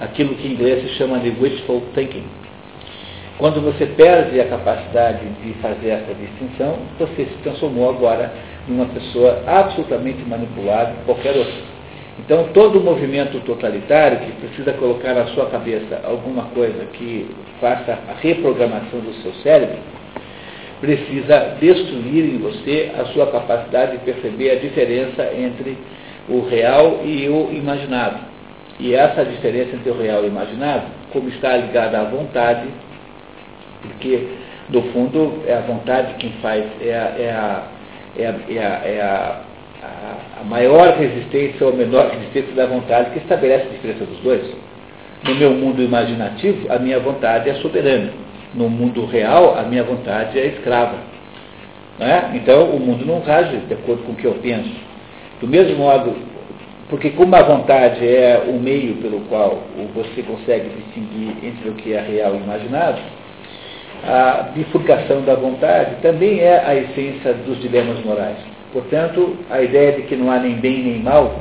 aquilo que em inglês se chama de wishful thinking. Quando você perde a capacidade de fazer essa distinção, você se transformou agora numa pessoa absolutamente manipulada qualquer outra. Então, todo movimento totalitário que precisa colocar na sua cabeça alguma coisa que faça a reprogramação do seu cérebro, precisa destruir em você a sua capacidade de perceber a diferença entre o real e o imaginado. E essa diferença entre o real e o imaginado, como está ligada à vontade, porque, no fundo, é a vontade quem faz, é a, é a, é a, é a, é a, a maior resistência ou a menor resistência da vontade que estabelece a diferença dos dois. No meu mundo imaginativo, a minha vontade é soberana. No mundo real, a minha vontade é escrava. É? Então, o mundo não rage de acordo com o que eu penso. Do mesmo modo, porque como a vontade é o meio pelo qual você consegue distinguir entre o que é real e imaginado, a bifurcação da vontade também é a essência dos dilemas morais. Portanto, a ideia de que não há nem bem nem mal,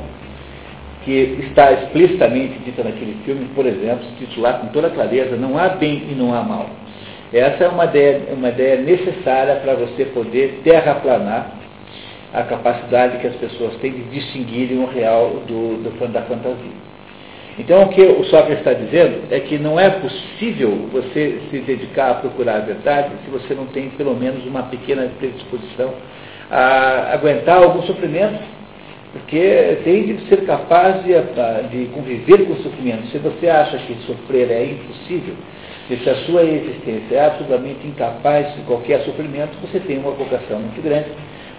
que está explicitamente dita naquele filme, por exemplo, titular com toda clareza, não há bem e não há mal. Essa é uma ideia, uma ideia necessária para você poder terraplanar a capacidade que as pessoas têm de distinguirem o real do, do, da fantasia. Então, o que o Sócrates está dizendo é que não é possível você se dedicar a procurar a verdade se você não tem pelo menos uma pequena predisposição a aguentar algum sofrimento, porque tem de ser capaz de, de conviver com o sofrimento. Se você acha que sofrer é impossível, se a sua existência é absolutamente incapaz de qualquer sofrimento, você tem uma vocação muito grande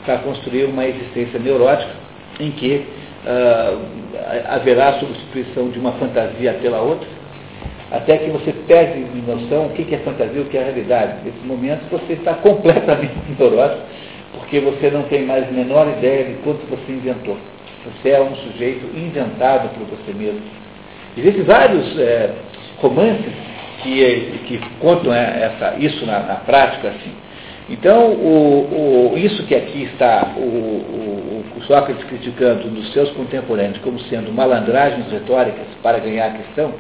para construir uma existência neurótica em que uh, haverá substituição de uma fantasia pela outra, até que você perde de noção o que é fantasia e o que é realidade. Nesse momento você está completamente neurótico, porque você não tem mais a menor ideia de quanto você inventou. Você é um sujeito inventado por você mesmo. Existem vários é, romances que, que contam é, essa, isso na, na prática, assim. Então, o, o, isso que aqui está o, o, Sócrates criticando nos seus contemporâneos como sendo malandragens retóricas para ganhar a questão,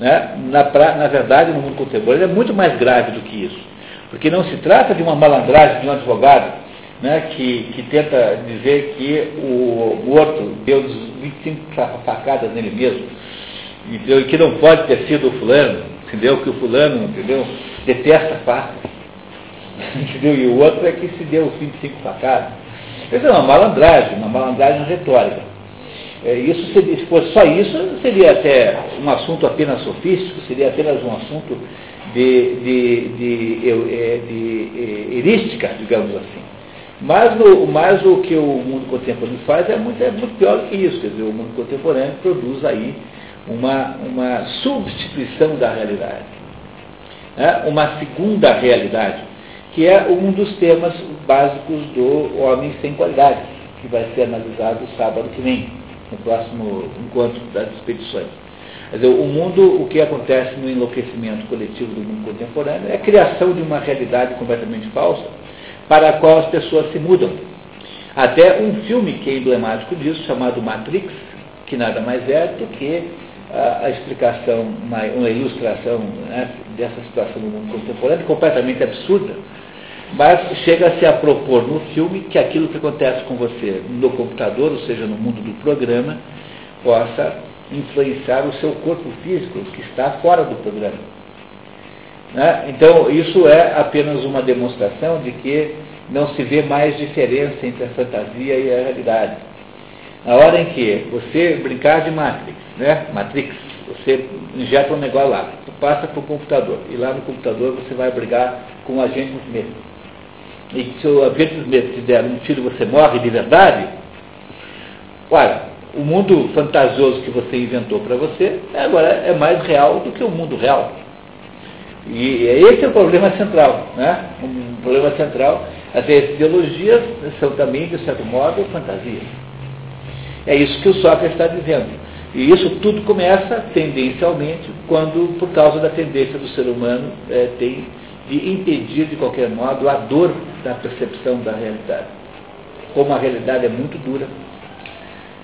né, na, na verdade, no mundo contemporâneo é muito mais grave do que isso. Porque não se trata de uma malandragem de um advogado né, que, que tenta dizer que o morto deu 25 facadas nele mesmo, entendeu? e que não pode ter sido o fulano, entendeu? que o fulano entendeu? detesta facas. Entendeu? E o outro é que se deu 25 facadas. Isso é uma malandragem, uma malandragem retórica. É, isso seria, se fosse só isso, seria até um assunto apenas sofístico, seria apenas um assunto de, de, de, é, de, de erística, digamos assim. Mas, o, mas o que o mundo contemporâneo faz é muito, é muito pior do que isso. Quer dizer, o mundo contemporâneo produz aí uma, uma substituição da realidade. Né? Uma segunda realidade que é um dos temas básicos do Homem Sem Qualidade, que vai ser analisado sábado que vem, no próximo encontro das expedições. Quer dizer, o mundo, o que acontece no enlouquecimento coletivo do mundo contemporâneo é a criação de uma realidade completamente falsa, para a qual as pessoas se mudam. Até um filme que é emblemático disso, chamado Matrix, que nada mais é do que a, a explicação, uma, ilustração né, dessa situação no mundo contemporâneo, completamente absurda, mas chega-se a propor no filme que aquilo que acontece com você no computador, ou seja, no mundo do programa, possa influenciar o seu corpo físico que está fora do programa. Né? Então, isso é apenas uma demonstração de que não se vê mais diferença entre a fantasia e a realidade. Na hora em que você brincar de Matrix, né? Matrix, você injeta um negócio lá, passa para o computador, e lá no computador você vai brigar com o agente Smith. E se o te der um tiro você morre de verdade, olha, o mundo fantasioso que você inventou para você agora é mais real do que o mundo real. E esse é o problema central. Né? Um problema central. As ideologias são também, de certo modo, fantasias. É isso que o Sócrates está dizendo. E isso tudo começa, tendencialmente, quando, por causa da tendência do ser humano, é, tem de impedir, de qualquer modo, a dor da percepção da realidade. Como a realidade é muito dura,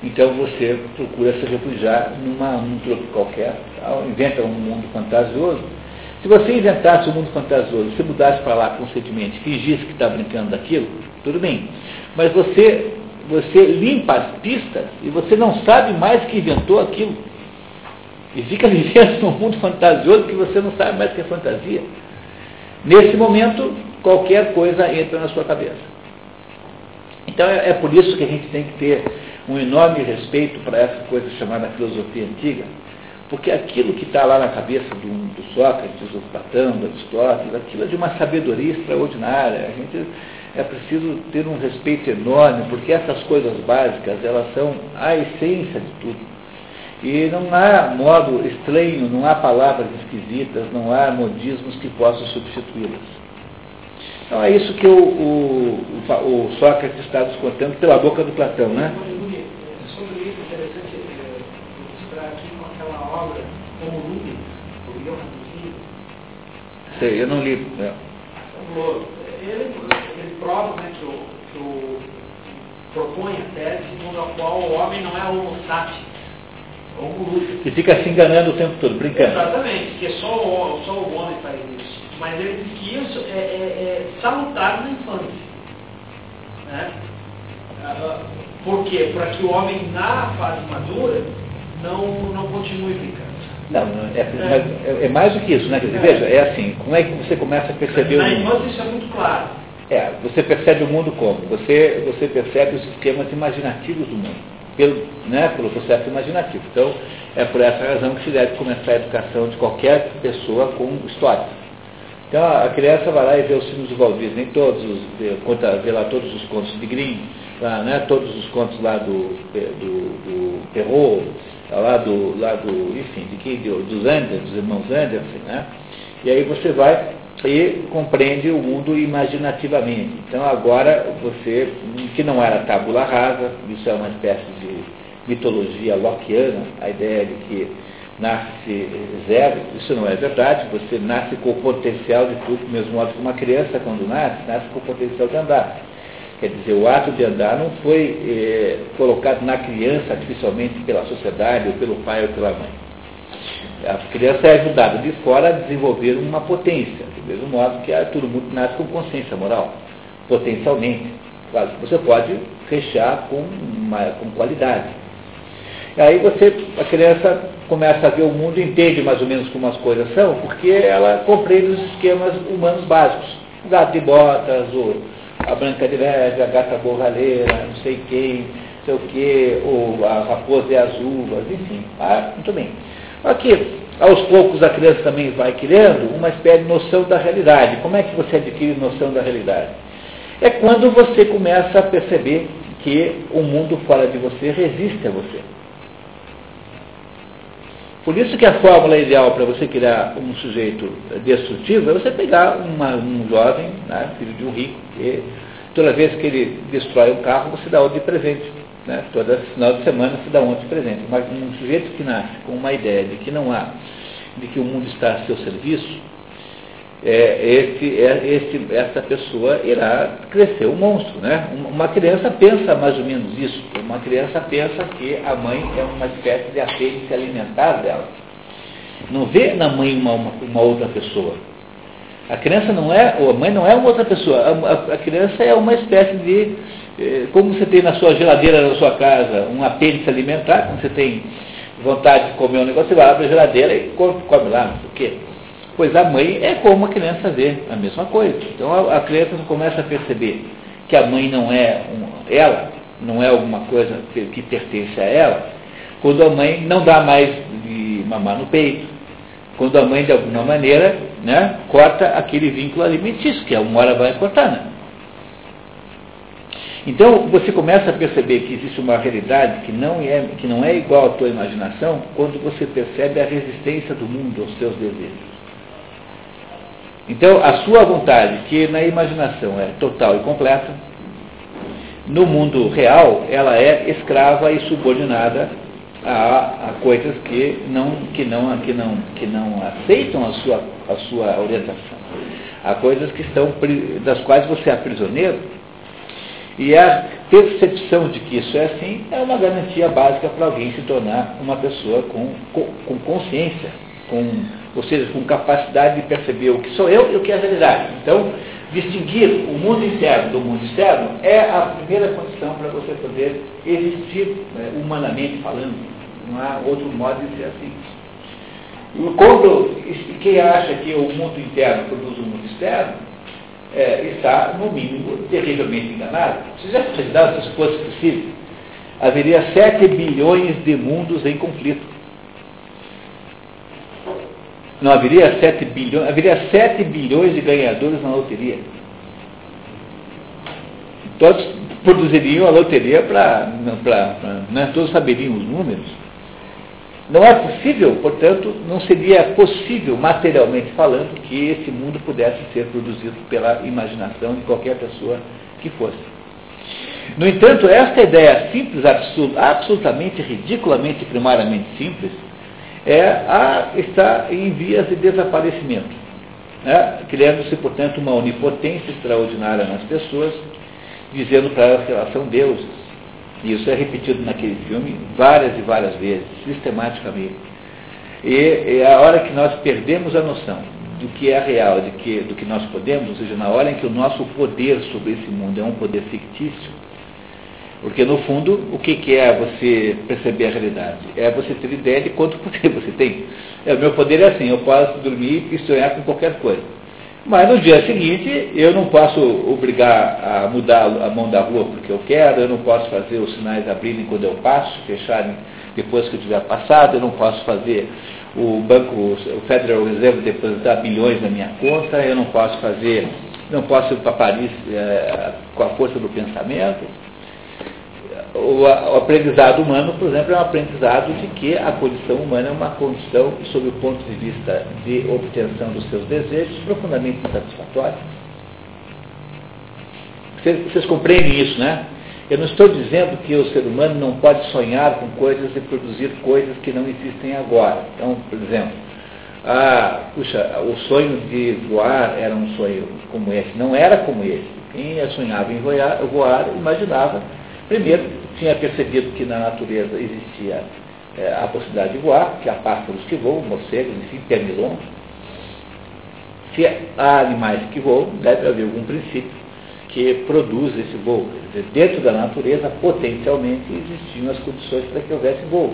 então você procura se refugiar numa, num truque qualquer, inventa um mundo fantasioso. Se você inventasse um mundo fantasioso, se mudasse para lá conscientemente, fingisse que está brincando daquilo, tudo bem. Mas você, você limpa as pistas e você não sabe mais que inventou aquilo. E fica vivendo num mundo fantasioso que você não sabe mais que é fantasia. Nesse momento, qualquer coisa entra na sua cabeça. Então é, é por isso que a gente tem que ter um enorme respeito para essa coisa chamada filosofia antiga, porque aquilo que está lá na cabeça do, do Sócrates, do Platão, do Aristóteles, aquilo é de uma sabedoria extraordinária. A gente é preciso ter um respeito enorme, porque essas coisas básicas, elas são a essência de tudo. E não há modo estranho, não há palavras esquisitas, não há modismos que possam substituí-las. Então é isso que o, o, o, Sócrates está nos contando pela boca do Platão, né? Sobre isso, é interessante ilustrar aqui com aquela obra, como Sei, eu não li. É. Ele, ele prova né, que, o, que o, propõe a tese segundo a qual o homem não é homo sapiens, E fica se enganando o tempo todo, brincando. Exatamente, porque só o, só o homem faz isso. Mas ele diz que isso é, é, é salutar na infância. Né? Ah, por quê? Para que o homem na fase madura não, não continue brincando. Não, é, é, é, mais do que isso, né? Dizer, veja, é assim, como é que você começa a perceber na o mundo? Na infância isso é muito claro. É, você percebe o mundo como? Você, você percebe os esquemas imaginativos do mundo, pelo, né, pelo processo imaginativo. Então, é por essa razão que se deve começar a educação de qualquer pessoa com histórias. Então a criança vai lá e vê os filmes do Walt Disney, todos os, conta, vê lá todos os contos de Grimm, lá, né, todos os contos lá do, do, do Perrault, lá do, lá do, enfim, de quem, dos Anders, dos irmãos Anderson, né? E aí você vai e compreende o mundo imaginativamente. Então agora você, que não era tábula rasa, isso é uma espécie de mitologia lockeana, a ideia de que nasce zero, isso não é verdade, você nasce com o potencial de tudo, do mesmo modo que uma criança quando nasce, nasce com o potencial de andar. Quer dizer, o ato de andar não foi eh, colocado na criança artificialmente pela sociedade, ou pelo pai ou pela mãe. A criança é ajudada de fora a desenvolver uma potência, do mesmo modo que todo mundo nasce com consciência moral, potencialmente. Claro, você pode fechar com, uma, com qualidade. E aí você, a criança começa a ver o mundo, entende mais ou menos como as coisas são, porque ela compreende os esquemas humanos básicos. Gato de botas, o, a branca de neve, a gata borralheira, não sei quem, não sei o que, ou a raposa e as uvas, enfim. Ah, muito bem. Aqui, aos poucos a criança também vai criando uma espécie de noção da realidade. Como é que você adquire noção da realidade? É quando você começa a perceber que o mundo fora de você resiste a você. Por isso que a fórmula ideal para você criar um sujeito destrutivo é você pegar uma, um jovem, né, filho de um rico, e toda vez que ele destrói um carro, você dá outro de presente. Né? Toda final de semana você dá outro de presente. Mas um sujeito que nasce com uma ideia de que não há, de que o mundo está a seu serviço, é, esse, é, esse, essa pessoa irá crescer um monstro. Né? Uma criança pensa mais ou menos isso. Uma criança pensa que a mãe é uma espécie de apêndice alimentar dela. Não vê na mãe uma, uma, uma, outra pessoa. A criança não é, a mãe não é uma outra pessoa. A, a, a criança é uma espécie de, como você tem na sua geladeira da sua casa um apêndice alimentar, quando você tem vontade de comer um negócio, você vai abrir a geladeira e come, lá, não sei o quê. Pois a mãe é como a criança vê, a mesma coisa. Então a, a criança começa a perceber que a mãe não é um, ela, não é alguma coisa que, que pertence a ela, quando a mãe não dá mais de mamar no peito, quando a mãe de alguma maneira né, corta aquele vínculo alimentício, que uma hora vai cortar. Né? Então você começa a perceber que existe uma realidade que não, é, que não é igual à tua imaginação quando você percebe a resistência do mundo aos seus desejos. Então a sua vontade, que na imaginação é total e completa, no mundo real ela é escrava e subordinada a, a coisas que não, que, não, que, não, que não aceitam a sua, a sua orientação. Há coisas que estão, das quais você é prisioneiro e a percepção de que isso é assim é uma garantia básica para alguém se tornar uma pessoa com, com, com consciência, com, ou seja, com capacidade de perceber o que sou eu e o que é a realidade. Então, distinguir o mundo interno do mundo externo é a primeira condição para você poder existir né, humanamente falando. Não há outro modo de ser assim. Quando, quem acha que o mundo interno produz o mundo externo, é, está, no mínimo, terrivelmente enganado. Se já imaginado se fosse possível, haveria 7 bilhões de mundos em conflito. Não haveria 7 bilhões, haveria 7 bilhões de ganhadores na loteria. Todos produziriam a loteria para. Né, todos saberiam os números. Não é possível, portanto, não seria possível, materialmente falando, que esse mundo pudesse ser produzido pela imaginação de qualquer pessoa que fosse. No entanto, esta ideia simples, absolutamente, ridiculamente, primariamente simples, é a, está em vias de desaparecimento, né? criando-se, portanto, uma onipotência extraordinária nas pessoas, dizendo para elas que elas são deuses isso é repetido naquele filme várias e várias vezes, sistematicamente. E, a hora que nós perdemos a noção do que é real, de que, do que nós podemos, ou seja, na hora em que o nosso poder sobre esse mundo é um poder fictício, porque no fundo, o que, que é você perceber a realidade? É você ter ideia de quanto poder você tem. É, o meu poder é assim, eu posso dormir e sonhar com qualquer coisa. Mas no dia seguinte, eu não posso obrigar a mudar a mão da rua porque eu quero, eu não posso fazer os sinais abrirem quando eu passo, fecharem depois que eu tiver passado, eu não posso fazer o banco, o Federal Reserve depositar bilhões na minha conta, eu não posso fazer, não posso ir para Paris é, com a força do pensamento o, aprendizado humano, por exemplo, é um aprendizado de que a condição humana é uma condição, sob o ponto de vista de obtenção dos seus desejos, profundamente insatisfatória. Vocês, vocês compreendem isso, né? Eu não estou dizendo que o ser humano não pode sonhar com coisas e produzir coisas que não existem agora. Então, por exemplo, puxa, o sonho de voar era um sonho como esse. Não era como esse. Quem sonhava em voar imaginava, primeiro, tinha percebido que na natureza existia é, a possibilidade de voar, que há pássaros que voam, morcegos, enfim, pernilongos. Se há animais que voam, deve haver algum princípio que produz esse voo. Dizer, dentro da natureza, potencialmente, existiam as condições para que houvesse voo.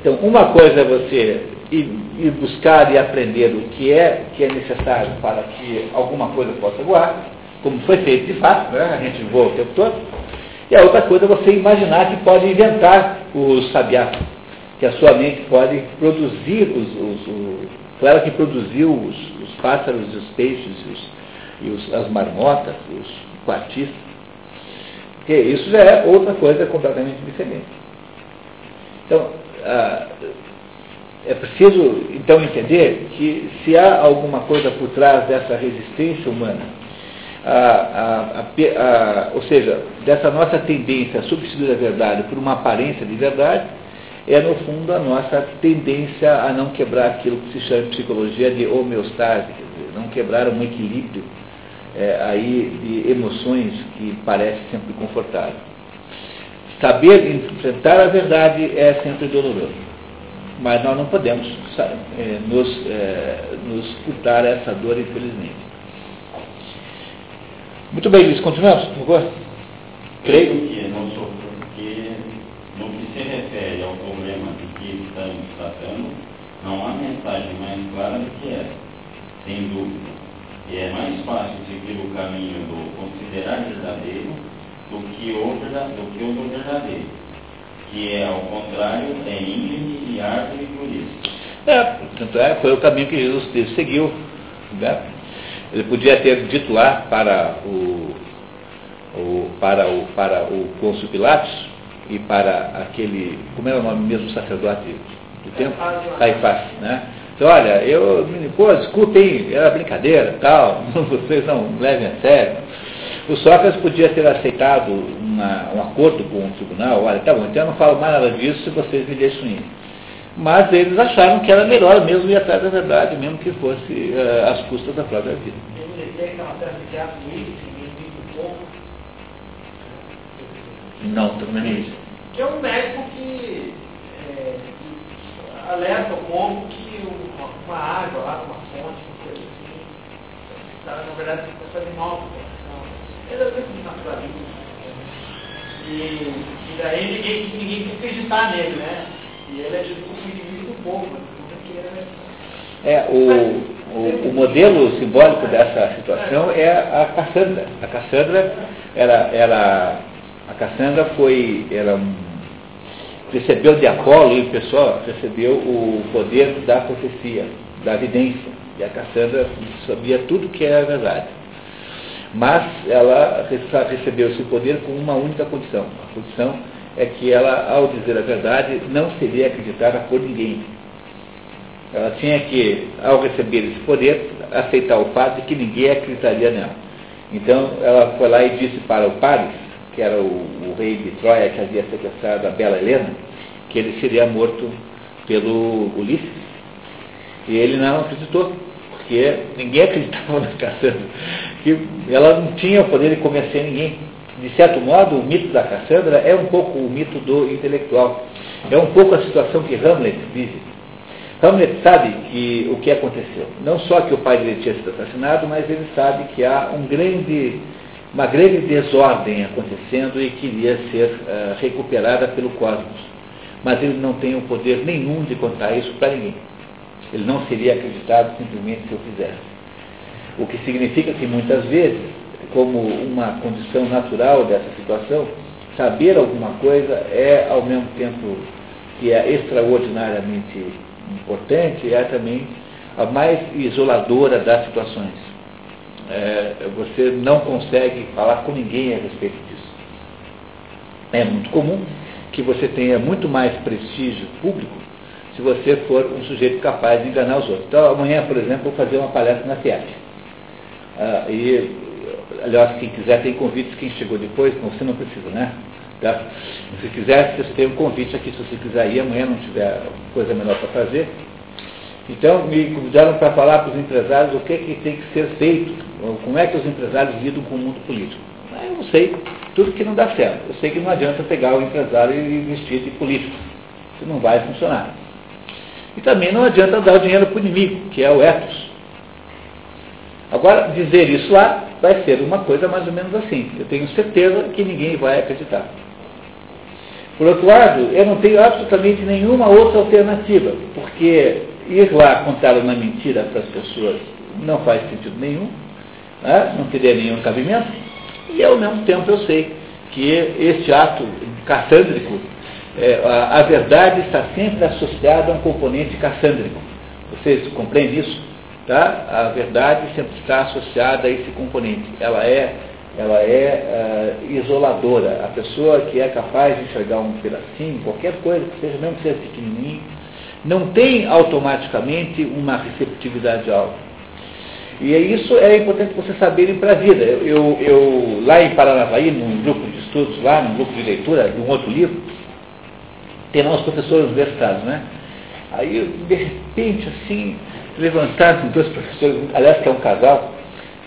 Então, uma coisa é você ir, ir, buscar e aprender o que é, que é necessário para que alguma coisa possa voar, como foi feito de fato, né? a gente voa o tempo todo. E a outra coisa é você imaginar que pode inventar os sabiás, que a sua mente pode produzir os, os, os foi ela que produziu os, os pássaros, os peixes, e os, as marmotas, os quartistas. Porque isso já é outra coisa completamente diferente. Então, ah, é preciso então entender que se há alguma coisa por trás dessa resistência humana a, a, a, ou seja, dessa nossa tendência a substituir a verdade por uma aparência de verdade, é no fundo a nossa tendência a não quebrar aquilo que se chama em psicologia de homeostase, quer dizer, não quebrar um equilíbrio é, aí de emoções que parece sempre confortável. Saber enfrentar a verdade é sempre doloroso, mas nós não podemos é, nos, é, nos furtar essa dor, infelizmente. Muito bem, Luiz, continuamos, por favor. Creio que, não sou, porque no que se refere ao problema de que estamos tratando, não há mensagem mais clara do que essa. sem dúvida. E é mais fácil seguir o caminho do considerar verdadeiro do que o, do que o do verdadeiro, que é, ao contrário, é íngreme e árvore por isso. É, tanto é, foi o caminho que Jesus seguiu. Né? Ele podia ter dito lá para o, o, para o, para o Pôncio Pilatos e para aquele, como era o nome mesmo, sacerdote do tempo? Caifás, né? Então, olha, eu, pô, desculpem, era brincadeira, tal, vocês não levem a sério. O Sócrates podia ter aceitado uma, um acordo com o tribunal, olha, tá bom, então eu não falo mais nada disso se vocês me deixam ir. Mas eles acharam que era melhor mesmo ir atrás da verdade, mesmo que fosse uh, às custas da própria vida. Não, também não é isso. Que é um médico que é, alerta o povo que uma, uma, água lá, uma fonte, uma coisa assim, tá, na verdade está fazendo mal Ele é muito naturalista. E, e daí ninguém, ninguém quer acreditar nele, né? E ele é de um inimigo do povo, né? é, o, o, o, modelo simbólico dessa situação é a Cassandra. A Cassandra era, era a Cassandra foi, era recebeu de Apolo, e o pessoal recebeu o poder da profecia, da evidência. E a Cassandra sabia tudo que era verdade. Mas ela recebeu esse poder com uma única condição. A condição é que ela, ao dizer a verdade, não seria acreditada por ninguém. Ela tinha que, ao receber esse poder, aceitar o fato de que ninguém acreditaria nela. Então, ela foi lá e disse para o Paris, que era o, o rei de Troia que havia sequestrado a bela Helena, que ele seria morto pelo Ulisses. E ele não acreditou, porque ninguém acreditava na Cassandra, que ela não tinha o poder de convencer ninguém. De certo modo, o mito da Cassandra é um pouco o mito do intelectual. É um pouco a situação que Hamlet vive. Hamlet sabe que o que aconteceu. Não só que o pai dele tinha sido assassinado, mas ele sabe que há um grande uma grande desordem acontecendo e queria ser uh, recuperada pelo cosmos. Mas ele não tem o poder nenhum de contar isso para ninguém. Ele não seria acreditado simplesmente se eu fizesse. O que significa que muitas vezes, como uma condição natural dessa situação, saber alguma coisa é ao mesmo tempo que é extraordinariamente importante, é também a mais isoladora das situações é, você não consegue falar com ninguém a respeito disso. É muito comum que você tenha muito mais prestígio público se você for um sujeito capaz de enganar os outros. Então, amanhã, por exemplo, vou fazer uma palestra na FIAP. Ah, e, aliás, quem quiser tem convites, quem chegou depois, você não precisa, né? Tá? Se quiser, você tem um convite aqui, se você quiser ir, amanhã não tiver coisa melhor para fazer, então, me convidaram para falar para os empresários o que, é que tem que ser feito, como é que os empresários lidam com o mundo político. Eu não sei tudo que não dá certo. Eu sei que não adianta pegar o empresário e vestir de político. Isso não vai funcionar. E também não adianta dar o dinheiro para o inimigo, que é o ethos. Agora, dizer isso lá vai ser uma coisa mais ou menos assim. Eu tenho certeza que ninguém vai acreditar. Por outro lado, eu não tenho absolutamente nenhuma outra alternativa, porque ir lá contar uma mentira para as pessoas não faz sentido nenhum, né? não teria nenhum cabimento, e ao mesmo tempo eu sei que este ato cassândrico, é, a, a, verdade está sempre associada a um componente cassândrico. Vocês compreendem isso? Tá? A verdade sempre está associada a esse componente. Ela é, ela é uh, isoladora. A pessoa que é capaz de enxergar um pedacinho, qualquer coisa que seja, mesmo que seja pequenininho, não tem automaticamente uma receptividade alta. E isso é importante você saberem para a vida. Eu, eu, lá em Paranavaí, num grupo de estudos, lá, num grupo de leitura de um outro livro, tem lá os professores universitários, né? Aí, de repente, assim, levantaram dois professores, aliás, que é um casal,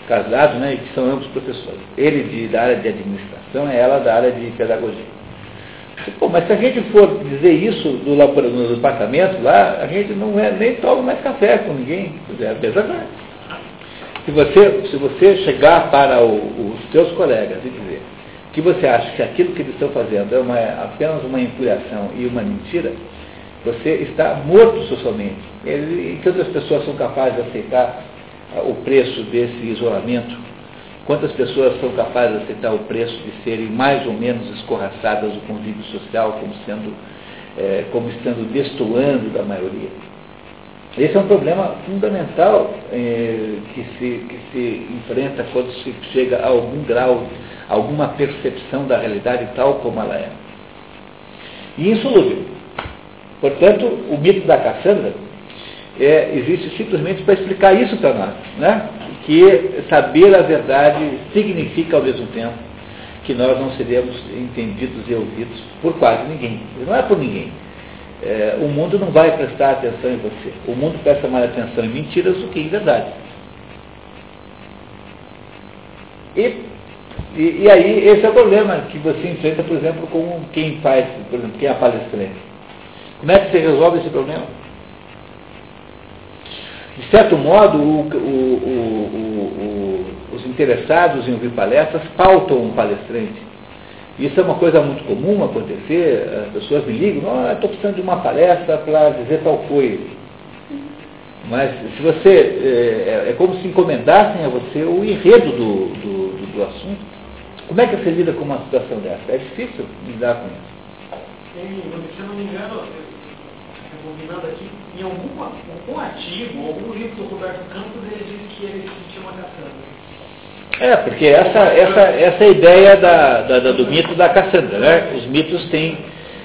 casado, né, e que são ambos professores. Ele de, da área de administração, é ela da área de pedagogia. Pô, mas se a gente for dizer isso do, no departamento lá, a gente não é, nem toma mais café com ninguém. É verdade. Se você, se você chegar para o, os seus colegas e dizer que você acha que aquilo que eles estão fazendo é uma, apenas uma empulhação e uma mentira, você está morto socialmente. E que outras pessoas são capazes de aceitar o preço desse isolamento? Quantas pessoas são capazes de aceitar o preço de serem mais ou menos escorraçadas do convívio social como sendo, é, como estando destoando da maioria? Esse é um problema fundamental é, que, se, que se enfrenta quando se chega a algum grau, alguma percepção da realidade tal como ela é. E insolúvel. Portanto, o mito da Cassandra é, existe simplesmente para explicar isso para nós. Né? Que saber a verdade significa ao mesmo tempo que nós não seremos entendidos e ouvidos por quase ninguém. Não é por ninguém. É, o mundo não vai prestar atenção em você. O mundo presta mais atenção em mentiras do que em verdade. E, e, e, aí, esse é o problema que você enfrenta, por exemplo, com quem faz, por exemplo, quem é palestrante. Como é que você resolve esse problema? De certo modo, o, o, o, os interessados em ouvir palestras pautam um palestrante. Isso é uma coisa muito comum acontecer, as pessoas me ligam, oh, estou precisando de uma palestra para dizer tal coisa. Mas se você, é, é, como se encomendassem a você o enredo do, do, do, do, assunto. Como é que você lida com uma situação dessa? É difícil lidar com isso. Tem, se eu não me engano, combinando aqui, em algum, algum artigo, algum livro do Roberto Campos, ele diz que ele sentiu uma caçamba. É, porque essa, essa, essa é ideia da, da, da, do mito da Cassandra. Né? Os mitos têm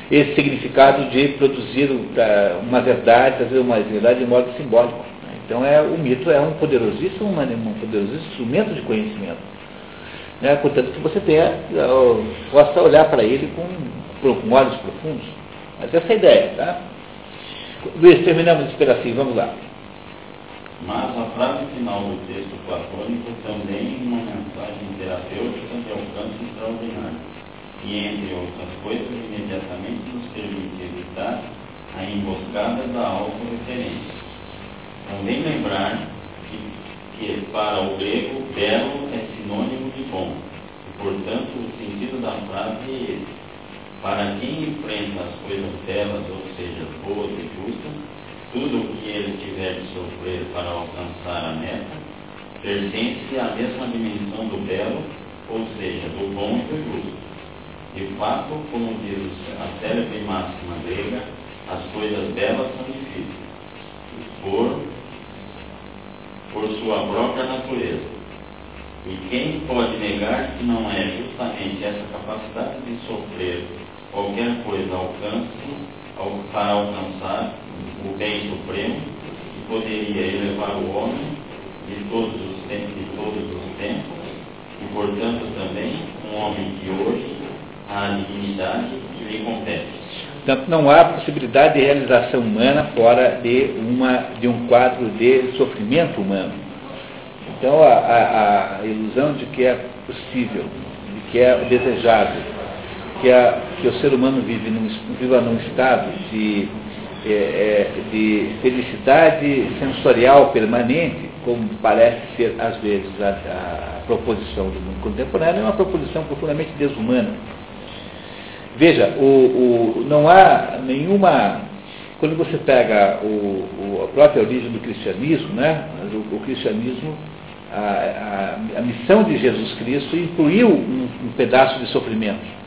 esse significado de produzir uma verdade, trazer uma verdade de modo simbólico. Né? Então é, o mito é um poderosíssimo, um poderosíssimo instrumento de conhecimento. Né? Portanto, que você tenha, possa olhar para ele com, com olhos profundos. Mas essa é a ideia. Tá? Luiz, terminamos esse pedacinho, vamos lá. Mas a frase final do texto platônico também é uma mensagem terapêutica de alcance extraordinário, e entre outras coisas, imediatamente nos permite evitar a emboscada da autorreferência. Também lembrar que, que para o grego, belo é sinônimo de bom, e portanto o sentido da frase é esse. Para quem enfrenta as coisas belas, ou seja, boas e justas, tudo o que ele tiver de sofrer para alcançar a meta pertence à mesma dimensão do belo, ou seja, do bom e do justo. De fato, como diz a célebre máxima grega, as coisas belas são difíceis, por, por sua própria natureza. E quem pode negar que não é justamente essa capacidade de sofrer qualquer coisa alcance, para alcançar o bem supremo, que poderia elevar o homem de todos os tempos, de todos os tempos, e portanto também um homem que hoje a dignidade que lhe compete. Portanto, não há possibilidade de realização humana fora de, uma, de um quadro de sofrimento humano. Então, a, a, a ilusão de que é possível, de que é desejável, que, a, que o ser humano vive num, viva num estado de é, é, de felicidade sensorial permanente, como parece ser às vezes a, a, proposição do mundo contemporâneo, é uma proposição profundamente desumana. Veja, o, o, não há nenhuma. Quando você pega o, a própria origem do cristianismo, né, o, cristianismo, a, a, a, missão de Jesus Cristo incluiu um, um pedaço de sofrimento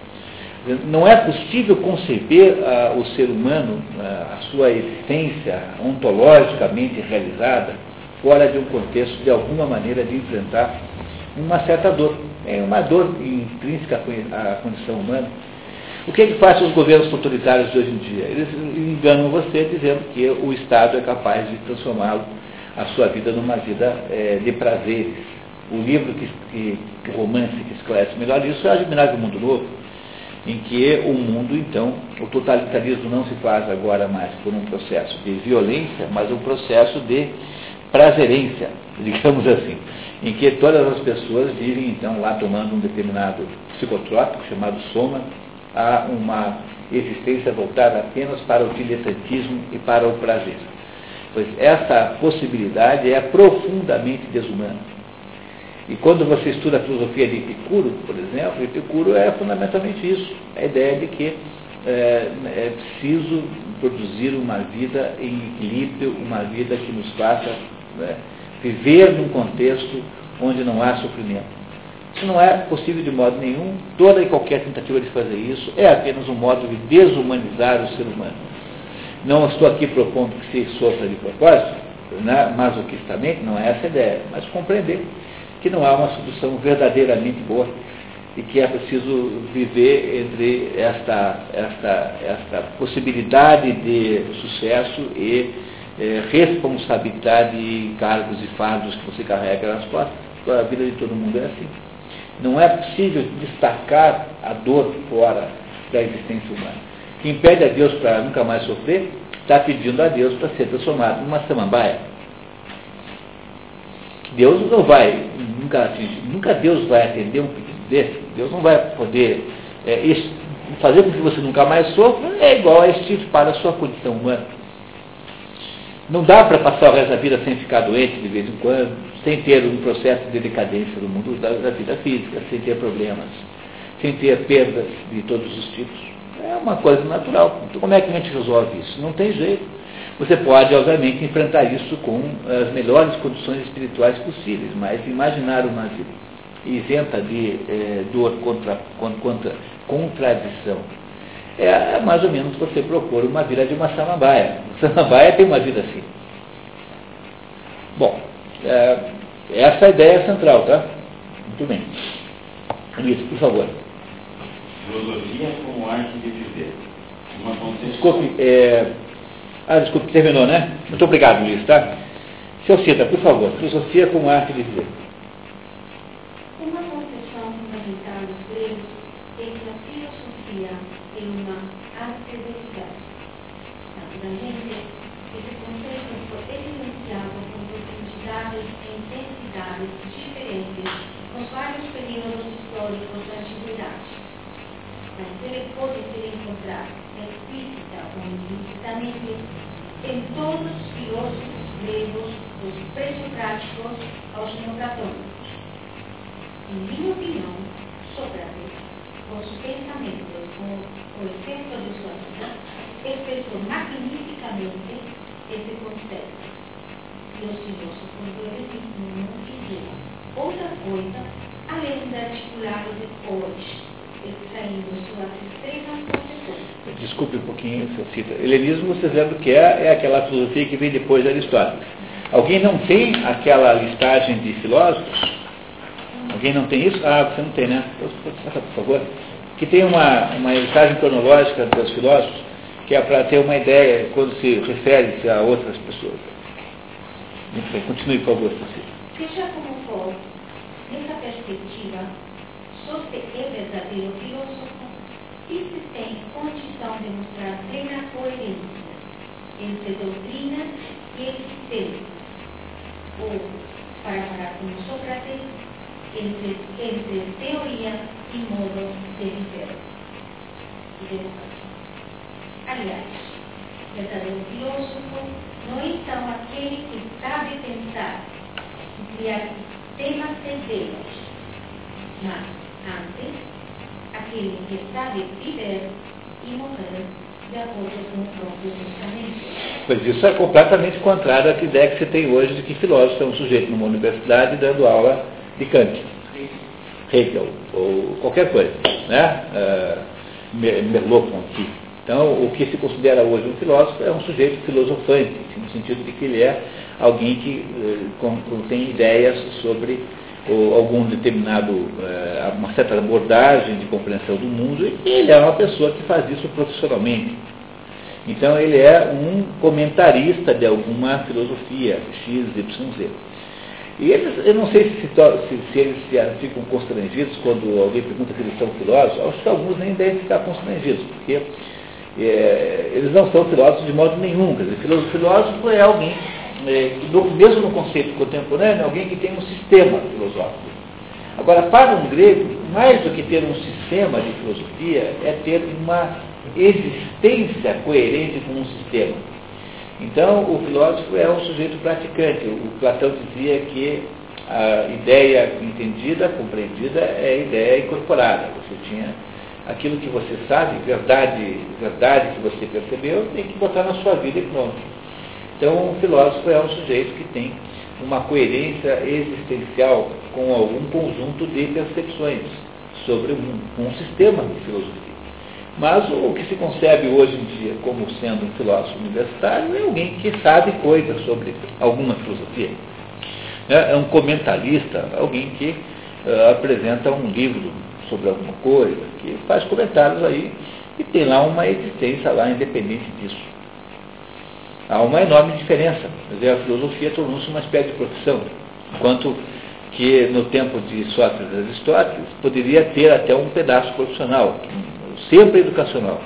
não é possível conceber uh, o ser humano, uh, a sua existência ontologicamente realizada, fora de um contexto de alguma maneira de enfrentar uma certa dor. É uma dor intrínseca à condição humana. O que, é que fazem os governos autoritários de hoje em dia? Eles enganam você dizendo que o Estado é capaz de transformá-lo, a sua vida, numa vida é, de prazeres. O livro que, que romance que esclarece melhor isso é Admirável Mundo Novo em que o mundo, então, o totalitarismo não se faz agora mais por um processo de violência, mas um processo de prazerência, digamos assim, em que todas as pessoas vivem, então, lá tomando um determinado psicotrópico chamado soma, a uma existência voltada apenas para o diletantismo e para o prazer. Pois essa possibilidade é profundamente desumana. E quando você estuda a filosofia de Epicuro, por exemplo, Epicuro é fundamentalmente isso, a ideia de que é, é preciso produzir uma vida em equilíbrio, uma vida que nos faça né, viver num contexto onde não há sofrimento. Isso não é possível de modo nenhum. Toda e qualquer tentativa de fazer isso é apenas um modo de desumanizar o ser humano. Não estou aqui propondo que se sofra de propósito, né, masoquistamente, não é essa a ideia, mas compreender que não há uma solução verdadeiramente boa e que é preciso viver entre esta, esta, esta possibilidade de sucesso e é, responsabilidade e cargos e fardos que você carrega nas costas. A vida de todo mundo é assim. Não é possível destacar a dor fora da existência humana. Quem pede a Deus para nunca mais sofrer, está pedindo a Deus para ser transformado numa samambaia. Deus não vai, nunca, nunca Deus vai atender um pedido desse. Deus não vai poder é, fazer com que você nunca mais sofra, é igual a extirpar a sua condição humana. Não dá para passar o resto da vida sem ficar doente de vez em quando, sem ter um processo de decadência do mundo da, da vida física, sem ter problemas, sem ter perdas de todos os tipos. É uma coisa natural. Então, como é que a gente resolve isso? Não tem jeito. Você pode, obviamente, enfrentar isso com as melhores condições espirituais possíveis, mas imaginar uma vida isenta de eh, dor contra, contra contradição é mais ou menos você propor uma vida de uma samambaia. Samambaia tem uma vida assim. Bom, é, essa é a ideia central, tá? Muito bem. Luiz, por favor. Filosofia como arte de viver. Uma. Desculpe, é... ah, desculpe, terminou, né? Muito obrigado, Luiz, tá? Seu Cita, por favor, filosofia como arte de viver. Uma concepção fundamental dos gregos é que a filosofia é uma arte de viver. Naturalmente, esse conceito foi evidenciado com profundidades e intensidades diferentes nos vários períodos históricos da antiguidade. Mas ele pode ser encontrado em todos os filósofos gregos, dos pré-socráticos aos neoplatônicos. Em minha opinião, Sócrates, com su pensamiento, con, con el efecto de su vida, expresó magníficamente ese concepto. Los filósofos do helenismo não fizeram outra coisa além de articular os Desculpe um pouquinho, seu cita. Helenismo, vocês lembram que é, é aquela filosofia que vem depois de Aristóteles. Alguém não tem aquela listagem de filósofos? Alguém não tem isso? Ah, você não tem, né? Por favor. Que tem uma, uma listagem cronológica dos filósofos, que é para ter uma ideia quando se refere-se a outras pessoas. Muito bem, continue, por favor, Cecília. Seja como for, nessa perspectiva, é verdadeiro filósofo se se tem condição de mostrar plena coerência entre doutrina e existência, ou, para falar como Sócrates, entre, entre teoria e modo de viver e de. Aliás, verdadeiro filósofo não é então aquele que sabe pensar e criar temas severos, mas, antes, aquele que e de acordo com o próprio pensamento. Pois isso é completamente contrário à ideia que você tem hoje de que filósofo é um sujeito numa universidade dando aula de Kant, Hegel, ou qualquer coisa, né? Uh, Merleau-Ponty. Então, o que se considera hoje um filósofo é um sujeito filosofante, no sentido de que ele é alguém que uh, tem ideias sobre algum determinado, uh, uma certa abordagem de compreensão do mundo, e ele é uma pessoa que faz isso profissionalmente. Então, ele é um comentarista de alguma filosofia, X, Y, Z. E eles, eu não sei se, se, se eles se, ficam constrangidos quando alguém pergunta se eles são filósofos, acho que alguns nem devem ficar constrangidos, porque é, eles não são filósofos de modo nenhum. Quer dizer, filósofo é alguém, é, no, mesmo no conceito contemporâneo, alguém que tem um sistema filosófico. Agora, para um grego, mais do que ter um sistema de filosofia, é ter uma existência coerente com um sistema. Então, o filósofo é um sujeito praticante. O Platão dizia que a ideia entendida, compreendida, é a ideia incorporada. Você tinha aquilo que você sabe, verdade, verdade que você percebeu, tem que botar na sua vida e pronto. Então, o filósofo é um sujeito que tem uma coerência existencial com algum conjunto de percepções sobre um, um sistema de filosofia. Mas o que se concebe hoje em dia como sendo um filósofo universitário é alguém que sabe coisas sobre alguma filosofia. É, é um comentarista, alguém que uh, apresenta um livro sobre alguma coisa, que faz comentários aí e tem lá uma existência lá independente disso. Há uma enorme diferença. Dizer, a filosofia tornou-se uma espécie de profissão, enquanto que no tempo de Sócrates e Aristóteles poderia ter até um pedaço profissional, sempre educacional.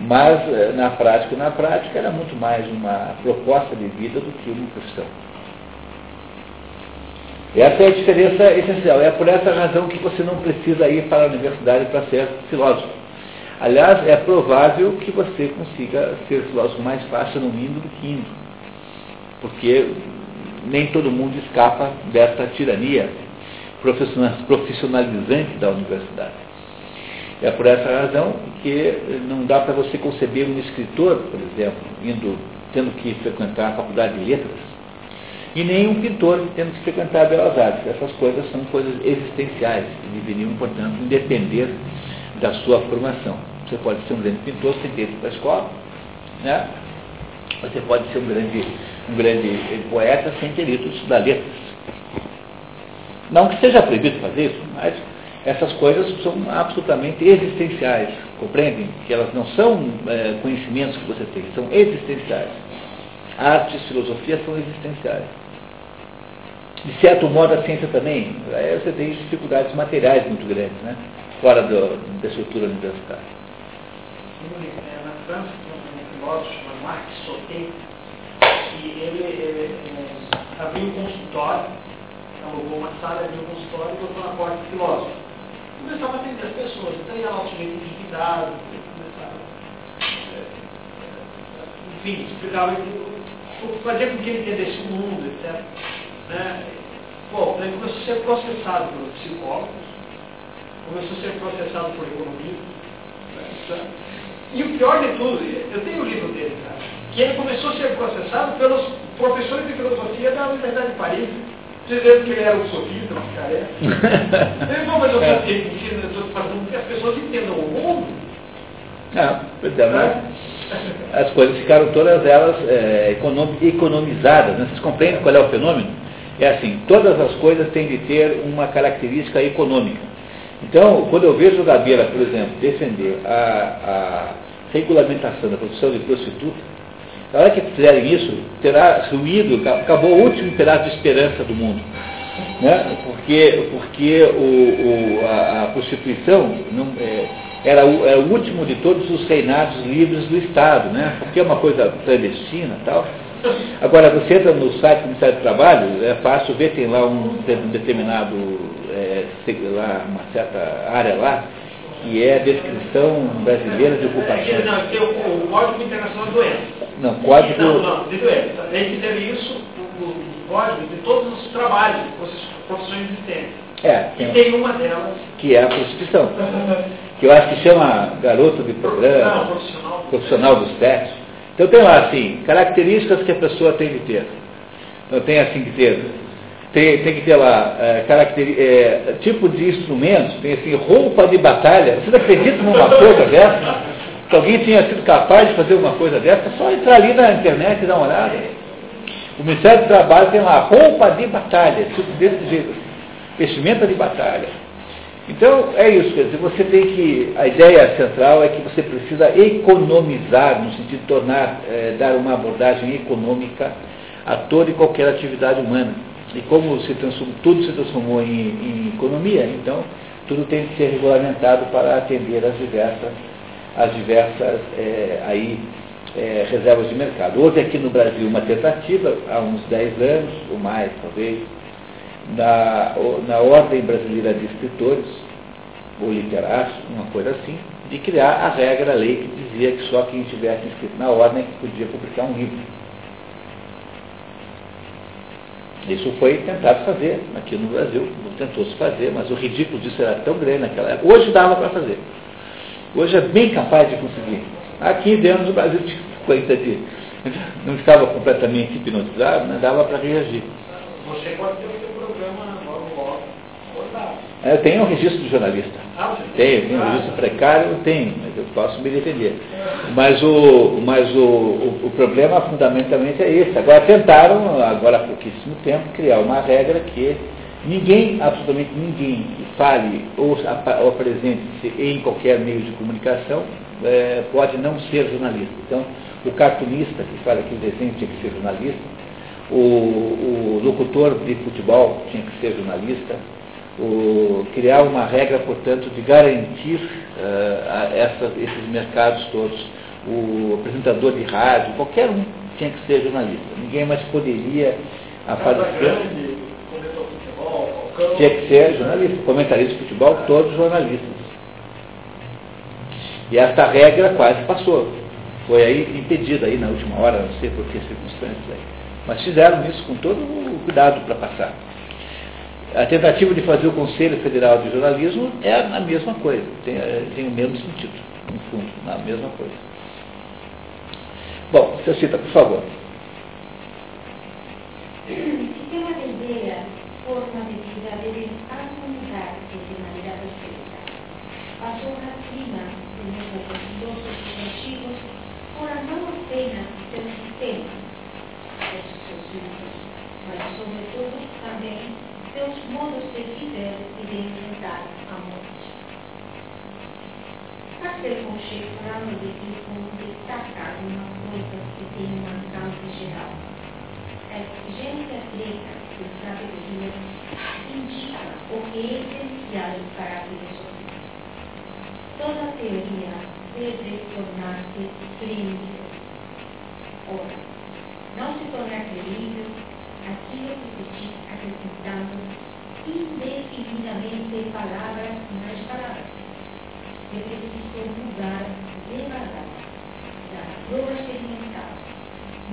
Mas eh, na prática, na prática era muito mais uma proposta de vida do que uma profissão. Essa é a diferença essencial. É por essa razão que você não precisa ir para a universidade para ser filósofo. Aliás, é provável que você consiga ser filósofo mais fácil no mínimo do que indo. Porque nem todo mundo escapa dessa tirania profissionalizante da universidade. É por essa razão que não dá para você conceber um escritor, por exemplo, indo, tendo que frequentar a faculdade de letras, e nem um pintor tendo que frequentar Belas Artes. Essas coisas são coisas existenciais e deveriam, portanto, depender da sua formação. Você pode ser um grande pintor sem ter ido para a escola, né? Você pode ser um grande, um grande poeta sem ter ido estudar letras. Não que seja proibido fazer isso, mas essas coisas são absolutamente existenciais, compreendem? Que elas não são é, conhecimentos que você tem, são existenciais. Artes, filosofia são existenciais. De certo modo, a ciência também, aí você tem dificuldades materiais muito grandes, né? Fora do, da estrutura universitária. Na França, um filósofo chamado Marx Sauté, que ele, abriu um consultório, alugou uma sala, abriu um consultório e botou na porta do filósofo. Começava a atender as pessoas, então ia lá o sujeito endividado, começava. Enfim, explicava, fazia com que ele entendesse o mundo, etc. Né? Bom, ele começou a ser processado por psicólogos, começou a ser processado por economistas. Né? E o pior de tudo, eu tenho o livro dele, cara, que ele começou a ser processado pelos professores de filosofia da Universidade de Paris, dizendo que ele era um sofista, um careca. Ele falou, mas eu estou fazendo que as pessoas entendam o mundo. Não, é, mas as coisas ficaram todas elas é, economizadas. Né? Vocês compreendem qual é o fenômeno? É assim, todas as coisas têm de ter uma característica econômica. Então, quando eu vejo o Gabeira, por exemplo, defender a, a regulamentação da profissão de prostituta, na hora que fizerem isso, terá ruído, acabou o último pedaço de esperança do mundo. Né? Porque, porque o, o, a, a, prostituição não, é, era, o, era o último de todos os reinados livres do Estado, né? porque é uma coisa clandestina e tal. Agora, você entra no site do Ministério do Trabalho, é fácil ver, tem lá um, um determinado, é, lá, uma certa área lá, que é a descrição brasileira de ocupação. Não, tem o, o Código Internacional de Doença. Não, Código... Não, não, de doença. Que ter isso, o, o código de todos os trabalhos, profissões existentes. É, tem, e tem uma delas... Que é a prostituição. que eu acho que chama garoto de programa, não, profissional. profissional do sexo. Então tem lá assim, características que a pessoa tem que ter. Então tem assim que ter. Tem, tem que ter lá é, é, tipo de instrumentos, tem assim, roupa de batalha. Vocês acreditam numa coisa dessa? Que alguém tenha sido capaz de fazer uma coisa dessa? É só entrar ali na internet e dar uma olhada. O Ministério do Trabalho tem lá roupa de batalha, tipo desse jeito. Vestimenta de batalha. Então, é isso, quer dizer, você tem que, a ideia central é que você precisa economizar, no sentido de tornar, é, dar uma abordagem econômica a toda e qualquer atividade humana. E como se tudo se transformou em, em, economia, então tudo tem que ser regulamentado para atender às diversas, às diversas é, aí, é, reservas de mercado. Houve aqui no Brasil uma tentativa, há uns 10 anos, ou mais talvez, na, na Ordem Brasileira de Escritores, ou literatos, uma coisa assim, de criar a regra, a lei que dizia que só quem estivesse inscrito na ordem que podia publicar um livro. Isso foi tentado fazer aqui no Brasil, tentou-se fazer, mas o ridículo disso era tão grande naquela época. Hoje dava para fazer. Hoje é bem capaz de conseguir. Aqui dentro do Brasil, coisa de, não estava completamente hipnotizado, mas dava para reagir. Você pode ter seu programa logo, logo, acordado. Eu tenho um registro de jornalista. Tenho, tenho um registro precário, tenho, mas eu posso me defender. Mas o, mas o, o, o problema fundamentalmente é esse. Agora tentaram, agora há pouquíssimo tempo, criar uma regra que ninguém, absolutamente ninguém, que fale ou, ou apresente-se em qualquer meio de comunicação eh, pode não ser jornalista. Então, o cartunista que faz aquele desenho tinha que ser jornalista, o, o locutor de futebol tinha que ser jornalista, o, criar uma regra, portanto, de garantir eh, a essas- esses mercados todos. O apresentador de rádio, qualquer um tinha que ser jornalista. Ninguém mais poderia aparecer. Tinha que ser jornalista. Comentaristas de futebol, todos jornalistas. E esta regra quase passou. Foi aí impedida aí na última hora, não sei por que circunstâncias aí. Mas fizeram isso com todo o cuidado para passar. A tentativa de fazer o Conselho Federal de Jornalismo é a mesma coisa, tem, eh, tem o mesmo sentido, no fundo, a mesma coisa. Bom, você cita, por favor. Ahora no apenas del sistema mas viver y de enfrentar a muerte. Castelo Conche para me decir como destacar uma coisa que tem um alcance geral. A exigência grega de sabedoria indica o que é essencial para a filosofia. Toda teoria deve tornar-se crível. Ora, não se torna crível aquilo que se diz acrescentando indefinidamente palavras mais palavras. É preciso mudar devagar, dar a prova experimental,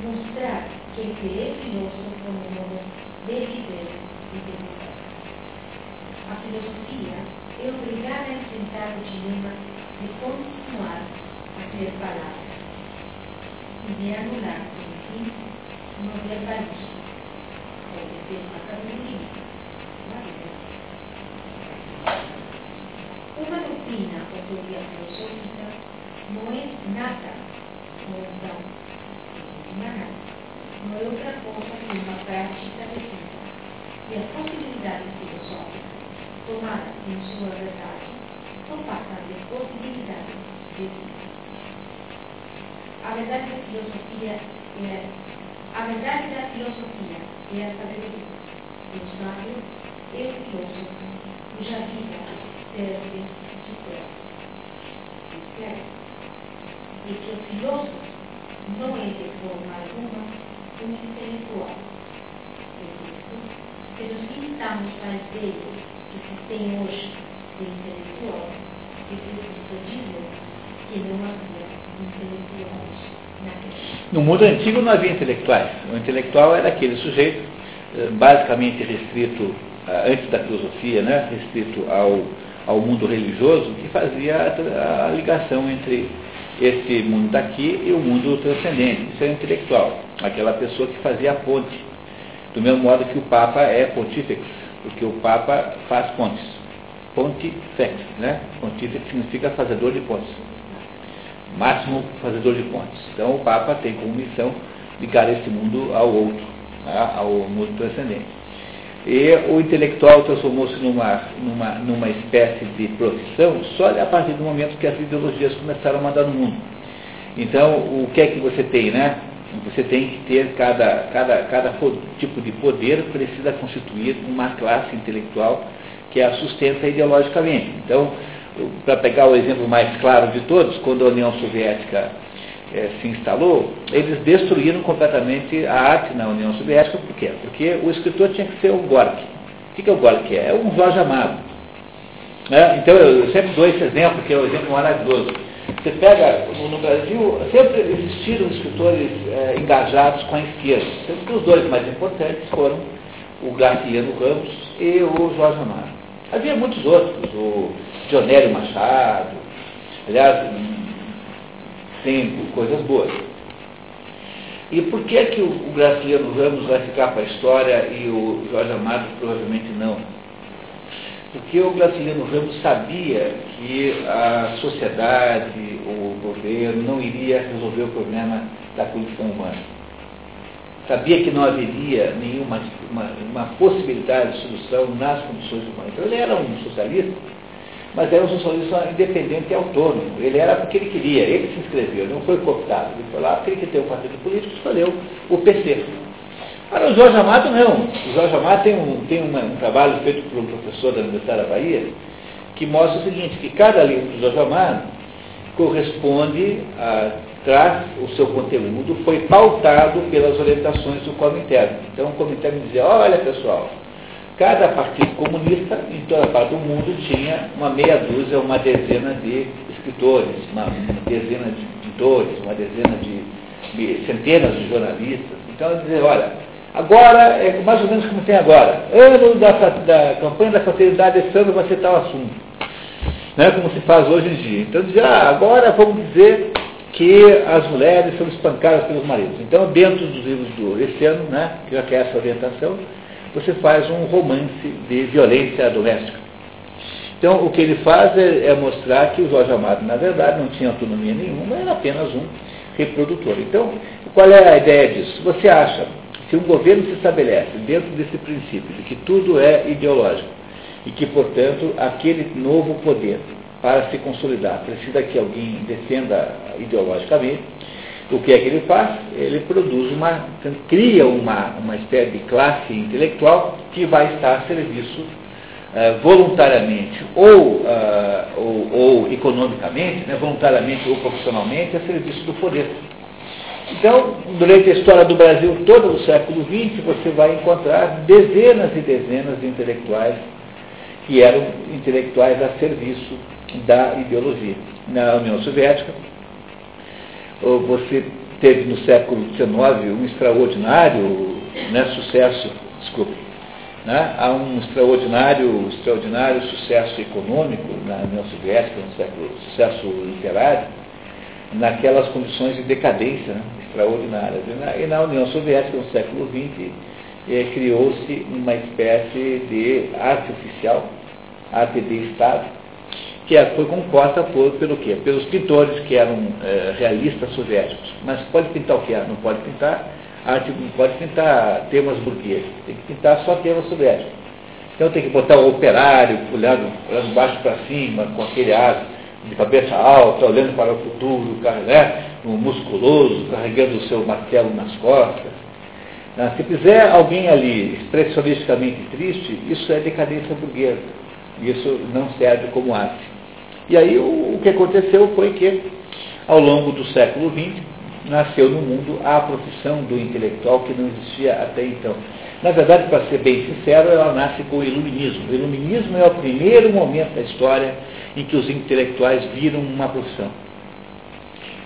mostrar que el que es filósofo como modo de viver y de pensar. A filosofia é obrigada a enfrentar o dilema de continuar a ser palavras e de anular-se, enfim, no verbalismo. Uma doutrina ou teoria filosófica não é nada, ou então, não é nada não é outra coisa que uma prática de vida. E a possibilidade filosófica, tomada em sua verdade, não passa de possibilidade de vida. A verdade da filosofia é a verdade da filosofia é a sabedoria. O sábio é o filósofo cuja vida serve de prova. E que o filósofo não é de forma alguma um intelectual. Se nos limitamos à ideia que se tem hoje de intelectual, é preciso dizer que não havia intelectuais naquele No mundo antigo não havia intelectuais. O intelectual era aquele sujeito eh, basicamente restrito, ah, antes da filosofia, né, restrito ao, ao mundo religioso, que fazia a, a ligação entre esse mundo daqui e o mundo transcendente. Isso é o intelectual, aquela pessoa que fazia a ponte. Do mesmo modo que o Papa é pontífex, porque o Papa faz pontes. Pontifex, né? Pontífex significa fazedor de pontes. Máximo fazedor de pontes. Então o Papa tem como missão ligar esse mundo ao outro, né? ao mundo transcendente. E o intelectual transformou-se numa, numa, numa espécie de profissão só a partir do momento que as ideologias começaram a mandar no mundo. Então, o que é que você tem, né? Você tem que ter, cada, cada, cada po- tipo de poder precisa constituir uma classe intelectual que a sustenta ideologicamente. Então, para pegar o exemplo mais claro de todos, quando a União Soviética eh, se instalou, eles destruíram completamente a arte na União Soviética. Por quê? Porque o escritor tinha que ser o Gorky. O que, é o Gorky? É um Jorge Amado. né? Então, eu sempre dou esse exemplo, que é o exemplo maravilhoso. Você pega, no, Brasil, sempre existiram escritores eh, engajados com a esquerda. Sendo que os dois mais importantes foram o Graciliano Ramos e o Jorge Amado. Havia muitos outros, o Dionélio Machado, aliás, tem coisas boas. E por que, que o, o Graciliano Ramos vai ficar para a história e o Jorge Amado provavelmente não? Porque o Graciliano Ramos sabia que a sociedade, o governo, não iria resolver o problema da condição humana. Sabia que não haveria nenhuma uma, uma possibilidade de solução nas condições humanas. Então ele era um socialista, mas era um socialista independente e autônomo. Ele era porque ele queria, ele se inscreveu, não foi cooptado. Ele foi lá porque ele queria ter um partido político, escolheu o PC. Para o Jorge Amado, não. O Jorge Amado tem, um, tem uma, um trabalho feito por um professor da Universidade da Bahia que mostra o seguinte, que cada livro do Jorge Amado corresponde a traz o seu conteúdo, foi pautado pelas orientações do Comitê. Então o Comitê dizia, olha pessoal, cada partido comunista em toda parte do mundo tinha uma meia dúzia, uma dezena de escritores, uma, dezena de editores, uma dezena de, centenas de jornalistas. Então dizia, olha, agora é mais ou menos como tem agora. Ano da, da campanha da fraternidade esse ano vai ser tal assunto. Né, como se faz hoje em dia. Então dizia, ah, agora vamos dizer que as mulheres são espancadas pelos maridos. Então, dentro dos livros do Essiano, né, que já quer essa orientação, você faz um romance de violência doméstica. Então, o que ele faz é, é mostrar que o Jorge Amado, na verdade, não tinha autonomia nenhuma, era apenas um reprodutor. Então, qual é a ideia disso? Você acha, se um governo se estabelece dentro desse princípio de que tudo é ideológico e que, portanto, aquele novo poder para se consolidar. Precisa que alguém defenda ideologicamente. O que é que ele faz? Ele produz uma, cria uma, uma espécie de classe intelectual que vai estar a serviço uh, voluntariamente ou, uh, ou, ou, economicamente, né, voluntariamente ou profissionalmente, a serviço do poder. Então, durante a história do Brasil todo o século XX, você vai encontrar dezenas e dezenas de intelectuais que eram intelectuais a serviço da ideologia. Na União Soviética, você teve no século XIX um extraordinário né, sucesso, desculpe, né, há um extraordinário, extraordinário sucesso econômico na União Soviética, no século, sucesso literário, naquelas condições de decadência né, extraordinárias. E na, e na, União Soviética, no século XX, eh, criou-se uma espécie de arte oficial, arte de Estado, que é, foi composta por, pelo quê? Pelos pintores que eram é, realistas soviéticos. Mas pode pintar o que? Não pode pintar arte, não pode pintar temas burgueses, tem que pintar só temas soviéticos. Então tem que botar o operário olhando, olhando baixo para cima, com aquele ar de cabeça alta, olhando para o futuro, né, um musculoso, carregando o seu martelo nas costas. Ah, se fizer alguém ali expressionisticamente triste, isso é decadência burguesa. Isso não serve como arte. E aí o, o que aconteceu foi que, ao longo do século XX, nasceu no mundo a profissão do intelectual que não existia até então. Na verdade, para ser bem sincero, ela nasce com o iluminismo. O iluminismo é o primeiro momento da história em que os intelectuais viram uma profissão.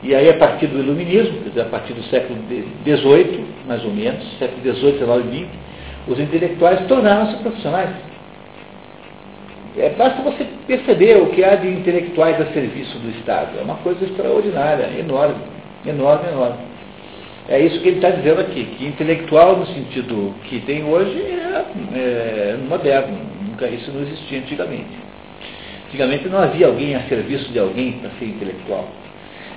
E aí, a partir do iluminismo, quer dizer, a partir do século XVIII, mais ou menos, século XVIII, XIX e XX, os intelectuais tornaram-se profissionais. É, basta você perceber o que há de intelectuais a serviço do Estado. É uma coisa extraordinária, enorme, enorme, enorme. É isso que ele está dizendo aqui, que intelectual no sentido que tem hoje é, é moderno. Nunca isso não existia antigamente. Antigamente não havia alguém a serviço de alguém para ser intelectual.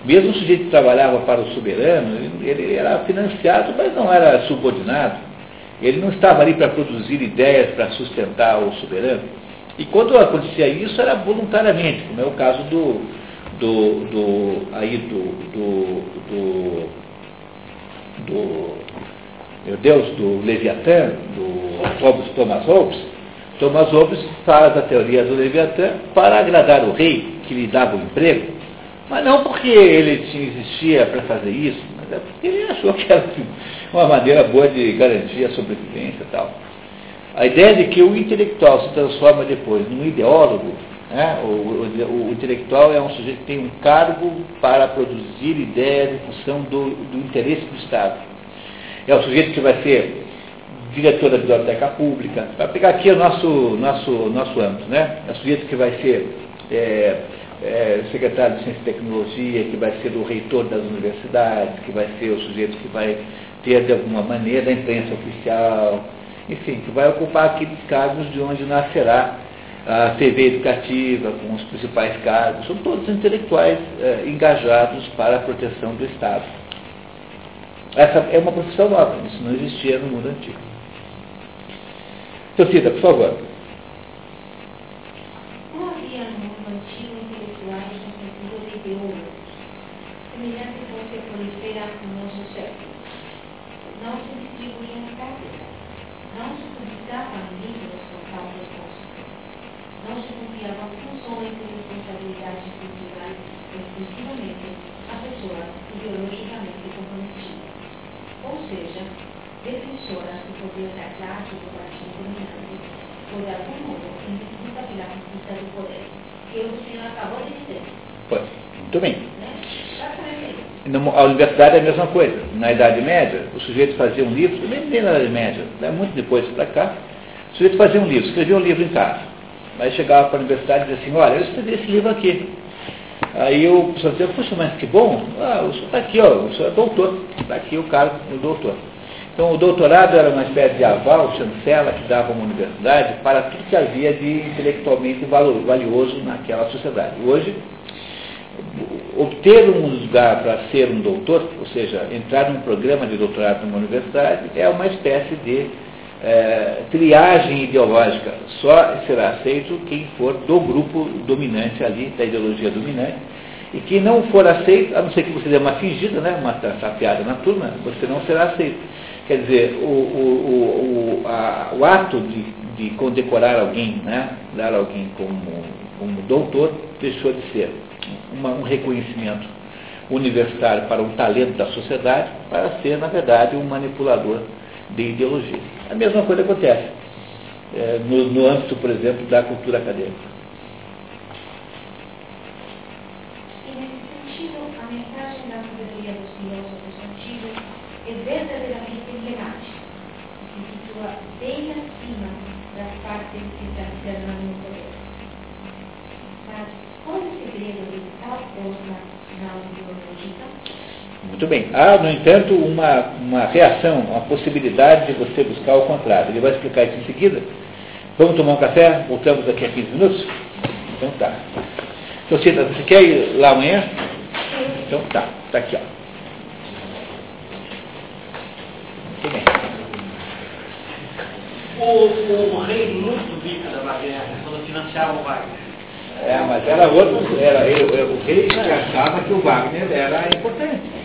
Mesmo o sujeito que trabalhava para o soberano, ele era financiado, mas não era subordinado. Ele não estava ali para produzir ideias para sustentar o soberano. E quando acontecia isso era voluntariamente, como é o caso do, do, do aí do, do, do, do meu Deus, do Leviatã, do Thomas Hobbes. Thomas Hobbes faz a teoria do Leviatã para agradar o rei que lhe dava o emprego, mas não porque ele existia para fazer isso, mas é porque ele achou que era uma maneira boa de garantir a sobrevivência e tal. A ideia de que o intelectual se transforma depois num ideólogo, né? o, o, o, intelectual é um sujeito que tem um cargo para produzir ideias em função do, do interesse do Estado. É o sujeito que vai ser diretor da biblioteca pública, para pegar aqui o nosso, nosso, nosso âmbito, né? É o sujeito que vai ser é, é, secretário de Ciência e Tecnologia, que vai ser o reitor das universidades, que vai ser o sujeito que vai ter, de alguma maneira, a imprensa oficial, enfim, que vai ocupar aqueles cargos de onde nascerá a TV educativa, com os principais cargos, são todos intelectuais é, engajados para a proteção do Estado. Essa é uma profissão nova, isso não existia no mundo antigo. Cita, por favor. Não havia no mundo antigo intelectuais no sentido de ideólogos, semelhante com que prolifera nos séculos. Não se distribuíam cátedras, não se publicavam livros com tal propósito, não se confiavam funções e responsabilidades culturais exclusivamente a pessoas ideologicamente comprometidas, ou seja, defensoras do poder sagrado do coração dominante, de algum modo conquista do poder, que o senhor acabou de dizer. Pois, muito bem. Né? A universidade é a mesma coisa. Na Idade Média, o sujeito fazia um livro, nem, nem na Idade Média, né, muito depois para cá, o sujeito fazia um livro, escrevia um livro em casa. Aí chegava para a universidade e dizia assim, olha, eu escrevi esse livro aqui. Aí o pessoal dizia, puxa, mas que bom, ah, o senhor está aqui, ó, o senhor é doutor, está aqui o cargo do doutor. Então o doutorado era uma espécie de aval, chancela, que dava uma universidade para tudo que havia de intelectualmente valioso naquela sociedade. Hoje, obter um lugar para ser um doutor, ou seja, entrar num programa de doutorado numa universidade, é uma espécie de eh, triagem ideológica. Só será aceito quem for do grupo dominante ali, da ideologia dominante, e quem não for aceito, a não ser que você dê uma fingida, né, uma tapeada na turma, você não será aceito. Quer dizer, o, o, o, a- o ato de, de condecorar alguém, né, dar alguém como, como doutor, deixou de ser uma- um reconhecimento universitário para um talento da sociedade, para ser, na verdade, um manipulador de ideologia. A mesma coisa acontece eh, no, no âmbito, por exemplo, da cultura acadêmica. E nesse sentido, a mensagem da sabedoria dos filósofos antigos é verdadeiramente emblemática, e se situa bem acima das partes que no poder. Mas qual o segredo de tal forma na? Muito bem. Há, no entanto, uma, uma reação, uma possibilidade de você buscar o contrário. Ele vai explicar isso em seguida. Vamos tomar um café? Voltamos daqui a 15 minutos? Então tá. Então, Cida, você quer ir lá amanhã? Então tá. Está aqui, ó. Muito bem. O, o rei muito rico da Baviera, quando financiava o Wagner. É, mas era outro, era, eu, eu, o rei achava que o Wagner era importante.